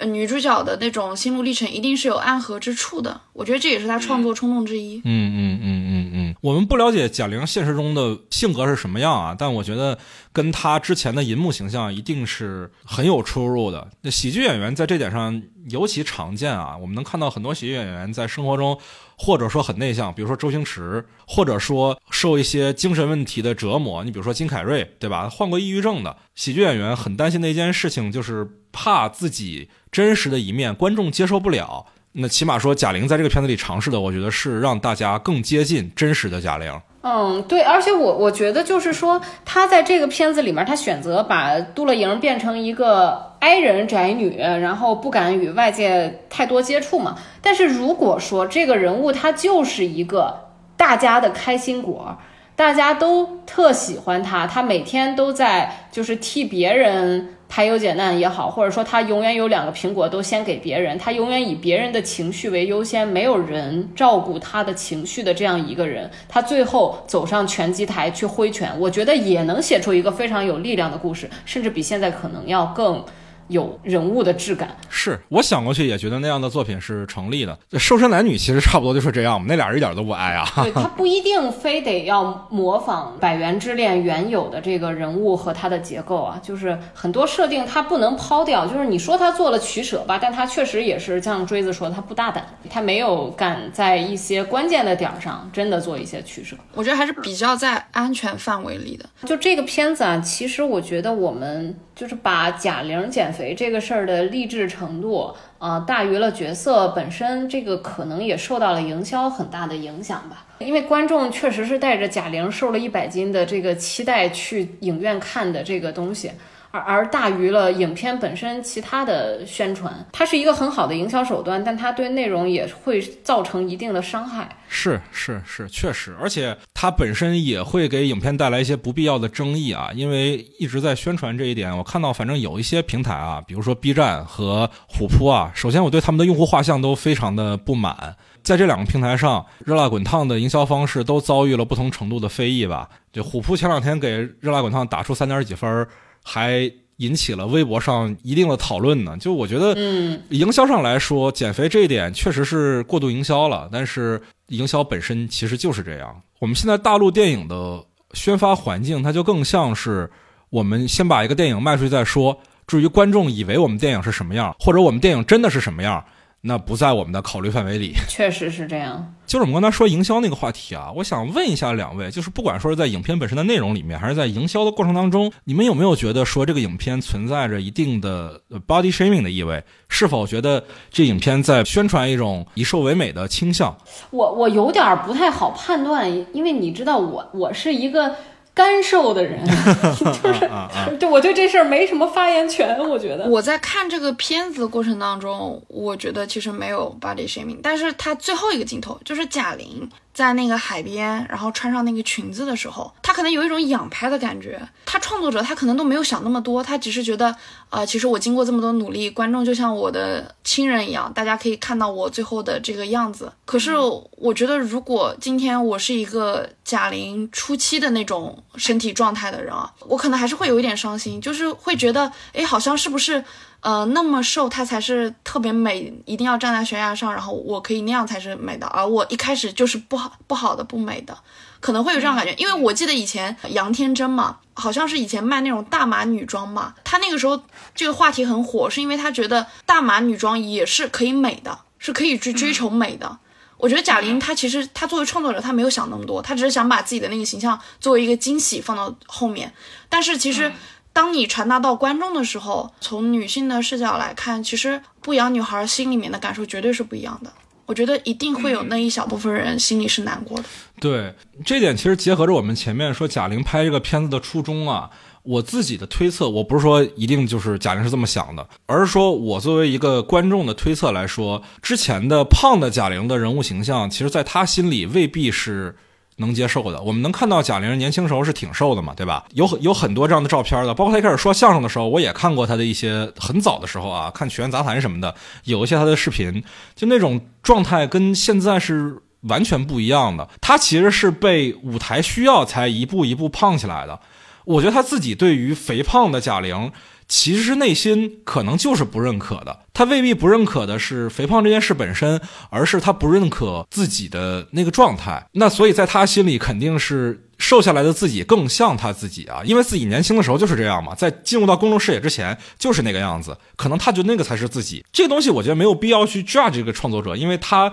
女主角的那种心路历程一定是有暗合之处的。我觉得这也是他创作冲动之一。嗯嗯嗯嗯嗯。我们不了解贾玲现实中的性格是什么样啊，但我觉得跟她之前的银幕形象一定是很有出入的。那喜剧演员在这点上尤其常见啊，我们能看到很多喜剧演员在生活中。或者说很内向，比如说周星驰，或者说受一些精神问题的折磨，你比如说金凯瑞，对吧？患过抑郁症的喜剧演员，很担心的一件事情就是怕自己真实的一面观众接受不了。那起码说贾玲在这个片子里尝试的，我觉得是让大家更接近真实的贾玲。嗯，对，而且我我觉得就是说，他在这个片子里面，他选择把杜乐莹变成一个 I 人宅女，然后不敢与外界太多接触嘛。但是如果说这个人物他就是一个大家的开心果，大家都特喜欢他，他每天都在就是替别人。排忧解难也好，或者说他永远有两个苹果都先给别人，他永远以别人的情绪为优先，没有人照顾他的情绪的这样一个人，他最后走上拳击台去挥拳，我觉得也能写出一个非常有力量的故事，甚至比现在可能要更。有人物的质感，是我想过去也觉得那样的作品是成立的。瘦身男女其实差不多就是这样嘛，那俩人一点都不爱啊。对 *laughs* 他不一定非得要模仿《百元之恋》原有的这个人物和他的结构啊，就是很多设定他不能抛掉。就是你说他做了取舍吧，但他确实也是像锥子说，他不大胆，他没有敢在一些关键的点上真的做一些取舍。我觉得还是比较在安全范围里的。就这个片子啊，其实我觉得我们。就是把贾玲减肥这个事儿的励志程度啊，大于了角色本身，这个可能也受到了营销很大的影响吧。因为观众确实是带着贾玲瘦了一百斤的这个期待去影院看的这个东西。而而大于了影片本身其他的宣传，它是一个很好的营销手段，但它对内容也会造成一定的伤害。是是是，确实，而且它本身也会给影片带来一些不必要的争议啊，因为一直在宣传这一点。我看到，反正有一些平台啊，比如说 B 站和虎扑啊，首先我对他们的用户画像都非常的不满。在这两个平台上，热辣滚烫的营销方式都遭遇了不同程度的非议吧。就虎扑前两天给热辣滚烫打出三点几分。还引起了微博上一定的讨论呢。就我觉得，嗯，营销上来说，减肥这一点确实是过度营销了。但是，营销本身其实就是这样。我们现在大陆电影的宣发环境，它就更像是我们先把一个电影卖出去再说。至于观众以为我们电影是什么样，或者我们电影真的是什么样，那不在我们的考虑范围里。确实是这样。就是我们刚才说营销那个话题啊，我想问一下两位，就是不管说是在影片本身的内容里面，还是在营销的过程当中，你们有没有觉得说这个影片存在着一定的 body shaming 的意味？是否觉得这影片在宣传一种以瘦为美的倾向？我我有点不太好判断，因为你知道我我是一个。干瘦的人，*laughs* 就是 *laughs* 就我对这事儿没什么发言权。我觉得我在看这个片子的过程当中，我觉得其实没有 body shaming，但是他最后一个镜头就是贾玲。在那个海边，然后穿上那个裙子的时候，他可能有一种仰拍的感觉。他创作者他可能都没有想那么多，他只是觉得，啊，其实我经过这么多努力，观众就像我的亲人一样，大家可以看到我最后的这个样子。可是我觉得，如果今天我是一个贾玲初期的那种身体状态的人啊，我可能还是会有一点伤心，就是会觉得，哎，好像是不是？呃，那么瘦，她才是特别美，一定要站在悬崖上，然后我可以那样才是美的，而我一开始就是不好不好的不美的，可能会有这样感觉，因为我记得以前杨天真嘛，好像是以前卖那种大码女装嘛，她那个时候这个话题很火，是因为她觉得大码女装也是可以美的，是可以去追求美的。我觉得贾玲她其实她作为创作者，她没有想那么多，她只是想把自己的那个形象作为一个惊喜放到后面，但是其实。当你传达到观众的时候，从女性的视角来看，其实不养女孩心里面的感受绝对是不一样的。我觉得一定会有那一小部分人心里是难过的。对，这点其实结合着我们前面说贾玲拍这个片子的初衷啊，我自己的推测，我不是说一定就是贾玲是这么想的，而是说我作为一个观众的推测来说，之前的胖的贾玲的人物形象，其实在她心里未必是。能接受的，我们能看到贾玲年轻时候是挺瘦的嘛，对吧？有很有很多这样的照片的，包括她一开始说相声的时候，我也看过她的一些很早的时候啊，看《曲苑杂谈》什么的，有一些她的视频，就那种状态跟现在是完全不一样的。她其实是被舞台需要才一步一步胖起来的。我觉得她自己对于肥胖的贾玲。其实内心可能就是不认可的，他未必不认可的是肥胖这件事本身，而是他不认可自己的那个状态。那所以在他心里肯定是瘦下来的自己更像他自己啊，因为自己年轻的时候就是这样嘛，在进入到公众视野之前就是那个样子，可能他觉得那个才是自己。这个东西我觉得没有必要去 judge 这个创作者，因为他。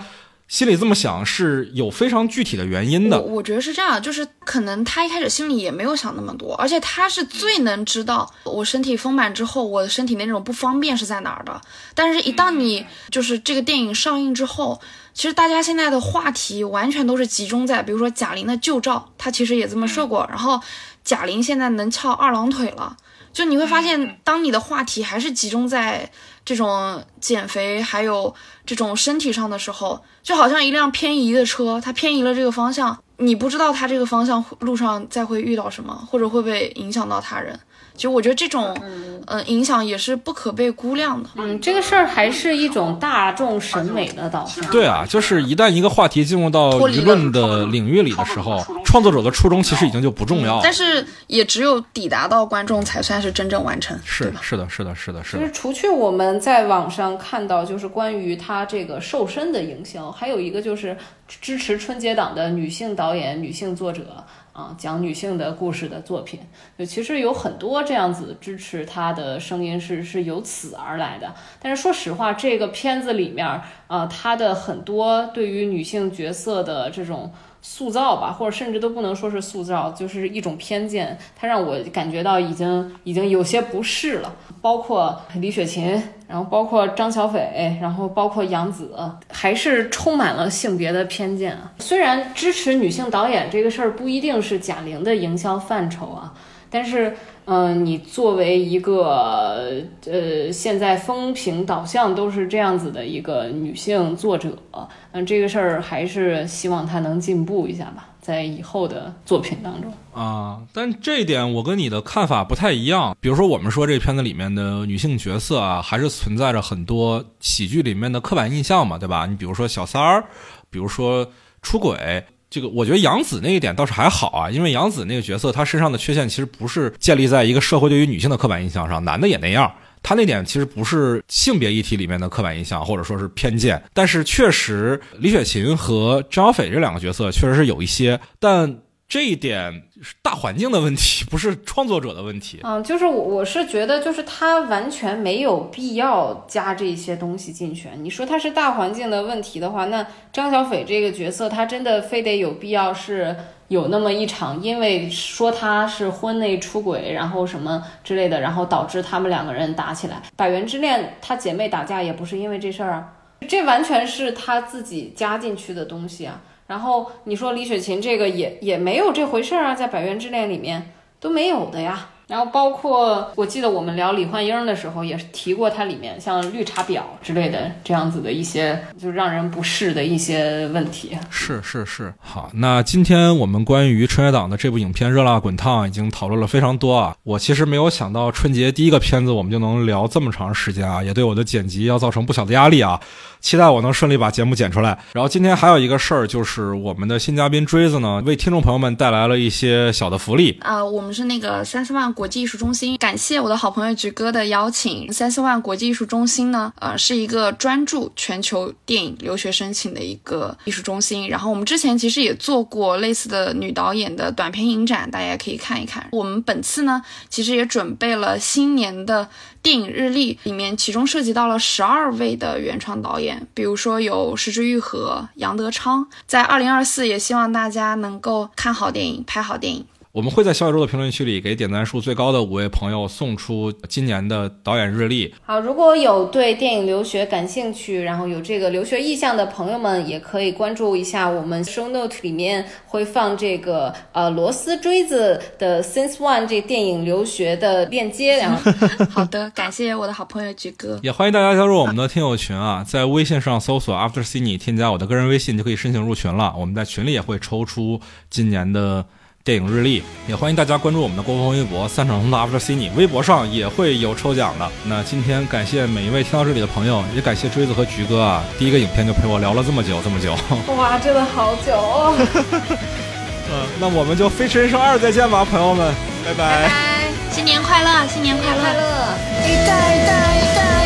心里这么想是有非常具体的原因的。我我觉得是这样，就是可能他一开始心里也没有想那么多，而且他是最能知道我身体丰满之后，我的身体那种不方便是在哪儿的。但是，一旦你就是这个电影上映之后，其实大家现在的话题完全都是集中在，比如说贾玲的旧照，她其实也这么说过。然后，贾玲现在能翘二郎腿了，就你会发现，当你的话题还是集中在。这种减肥还有这种身体上的时候，就好像一辆偏移的车，它偏移了这个方向，你不知道它这个方向路上再会遇到什么，或者会不会影响到他人。其实我觉得这种，嗯，影响也是不可被估量的。嗯，这个事儿还是一种大众审美的导向。对啊，就是一旦一个话题进入到舆论的领域里的时候，创作者的初衷其实已经就不重要了。但是也只有抵达到观众才算是真正完成。是的是的，是的，是的，是的。就是除去我们在网上看到就是关于他这个瘦身的营销，还有一个就是支持春节档的女性导演、女性作者。啊，讲女性的故事的作品，就其实有很多这样子支持她的声音是是由此而来的。但是说实话，这个片子里面啊，它的很多对于女性角色的这种。塑造吧，或者甚至都不能说是塑造，就是一种偏见。它让我感觉到已经已经有些不适了。包括李雪琴，然后包括张小斐，然后包括杨紫，还是充满了性别的偏见啊。虽然支持女性导演这个事儿不一定是贾玲的营销范畴啊，但是。嗯，你作为一个呃，现在风评导向都是这样子的一个女性作者，嗯，这个事儿还是希望她能进步一下吧，在以后的作品当中啊。但这一点我跟你的看法不太一样。比如说，我们说这片子里面的女性角色啊，还是存在着很多喜剧里面的刻板印象嘛，对吧？你比如说小三儿，比如说出轨。这个我觉得杨紫那一点倒是还好啊，因为杨紫那个角色，她身上的缺陷其实不是建立在一个社会对于女性的刻板印象上，男的也那样，她那点其实不是性别议题里面的刻板印象或者说是偏见，但是确实李雪琴和张小斐这两个角色确实是有一些，但这一点是大环境的问题，不是创作者的问题。*laughs* 嗯，就是我我是觉得，就是他完全没有必要加这些东西进去。你说他是大环境的问题的话，那张小斐这个角色，他真的非得有必要是有那么一场，因为说他是婚内出轨，然后什么之类的，然后导致他们两个人打起来。百元之恋，他姐妹打架也不是因为这事儿啊，这完全是他自己加进去的东西啊。然后你说李雪琴这个也也没有这回事儿啊，在《百元之恋》里面都没有的呀。然后包括我记得我们聊李焕英的时候，也是提过它里面像绿茶婊之类的这样子的一些就让人不适的一些问题。是是是，好，那今天我们关于春节档的这部影片《热辣滚烫》已经讨论了非常多啊。我其实没有想到春节第一个片子我们就能聊这么长时间啊，也对我的剪辑要造成不小的压力啊。期待我能顺利把节目剪出来。然后今天还有一个事儿，就是我们的新嘉宾锥子呢，为听众朋友们带来了一些小的福利啊。我们是那个三四万国际艺术中心，感谢我的好朋友菊哥的邀请。三四万国际艺术中心呢，呃，是一个专注全球电影留学申请的一个艺术中心。然后我们之前其实也做过类似的女导演的短片影展，大家可以看一看。我们本次呢，其实也准备了新年的。电影日历里面，其中涉及到了十二位的原创导演，比如说有石之玉和、杨德昌。在二零二四，也希望大家能够看好电影，拍好电影。我们会在小宇宙的评论区里给点赞数最高的五位朋友送出今年的导演日历。好，如果有对电影留学感兴趣，然后有这个留学意向的朋友们，也可以关注一下我们 show note 里面会放这个呃螺丝锥子的 Since One 这电影留学的链接。然后，*laughs* 好的，感谢我的好朋友菊哥，也欢迎大家加入我们的听友群啊，在微信上搜索 After Cine，添加我的个人微信就可以申请入群了。我们在群里也会抽出今年的。电影日历，也欢迎大家关注我们的官方微博“三场通的 After Cine”，微博上也会有抽奖的。那今天感谢每一位听到这里的朋友，也感谢锥子和菊哥啊，第一个影片就陪我聊了这么久，这么久。*laughs* 哇，真的好久。嗯，*laughs* 那我们就《飞驰人生二》再见吧，朋友们，拜拜。新年快乐，新年快乐。一代一代一代